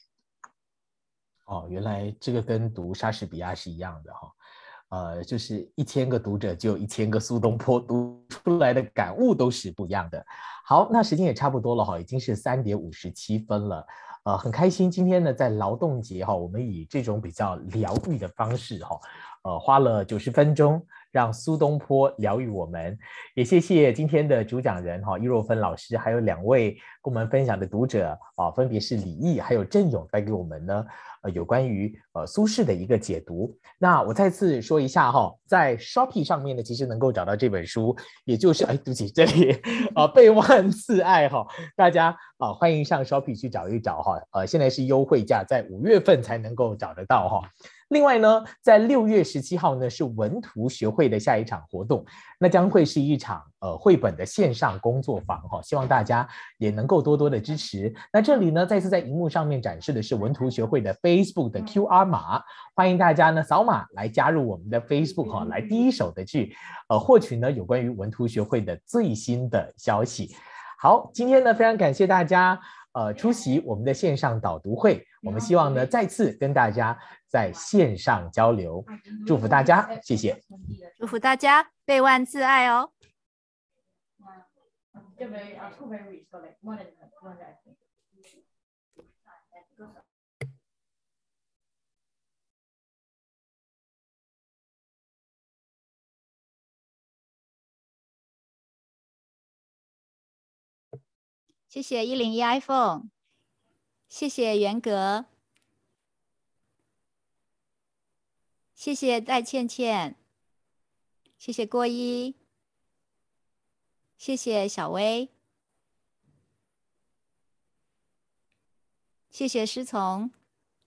哦，原来这个跟读莎士比亚是一样的哈。呃，就是一千个读者就一千个苏东坡，读出来的感悟都是不一样的。好，那时间也差不多了哈，已经是三点五十七分了。呃，很开心今天呢，在劳动节哈，我们以这种比较疗愈的方式哈，呃，花了九十分钟。让苏东坡疗愈我们，也谢谢今天的主讲人哈易若芬老师，还有两位跟我们分享的读者啊，分别是李毅还有郑勇带给我们呢，呃，有关于呃苏轼的一个解读。那我再次说一下哈，在 Shopee 上面呢，其实能够找到这本书，也就是哎，对不起，这里啊备忘自爱哈，大家啊欢迎上 Shopee 去找一找哈，呃，现在是优惠价，在五月份才能够找得到哈。另外呢，在六月十七号呢是文图学会的下一场活动，那将会是一场呃绘本的线上工作坊哈，希望大家也能够多多的支持。那这里呢再次在荧幕上面展示的是文图学会的 Facebook 的 QR 码，欢迎大家呢扫码来加入我们的 Facebook 哈，来第一手的去呃获取呢有关于文图学会的最新的消息。好，今天呢非常感谢大家。呃，出席我们的线上导读会，我们希望呢再次跟大家在线上交流，祝福大家，谢谢，祝福大家倍万自爱哦。谢谢一零一 iPhone，谢谢元格。谢谢戴倩倩，谢谢郭一，谢谢小薇，谢谢师从，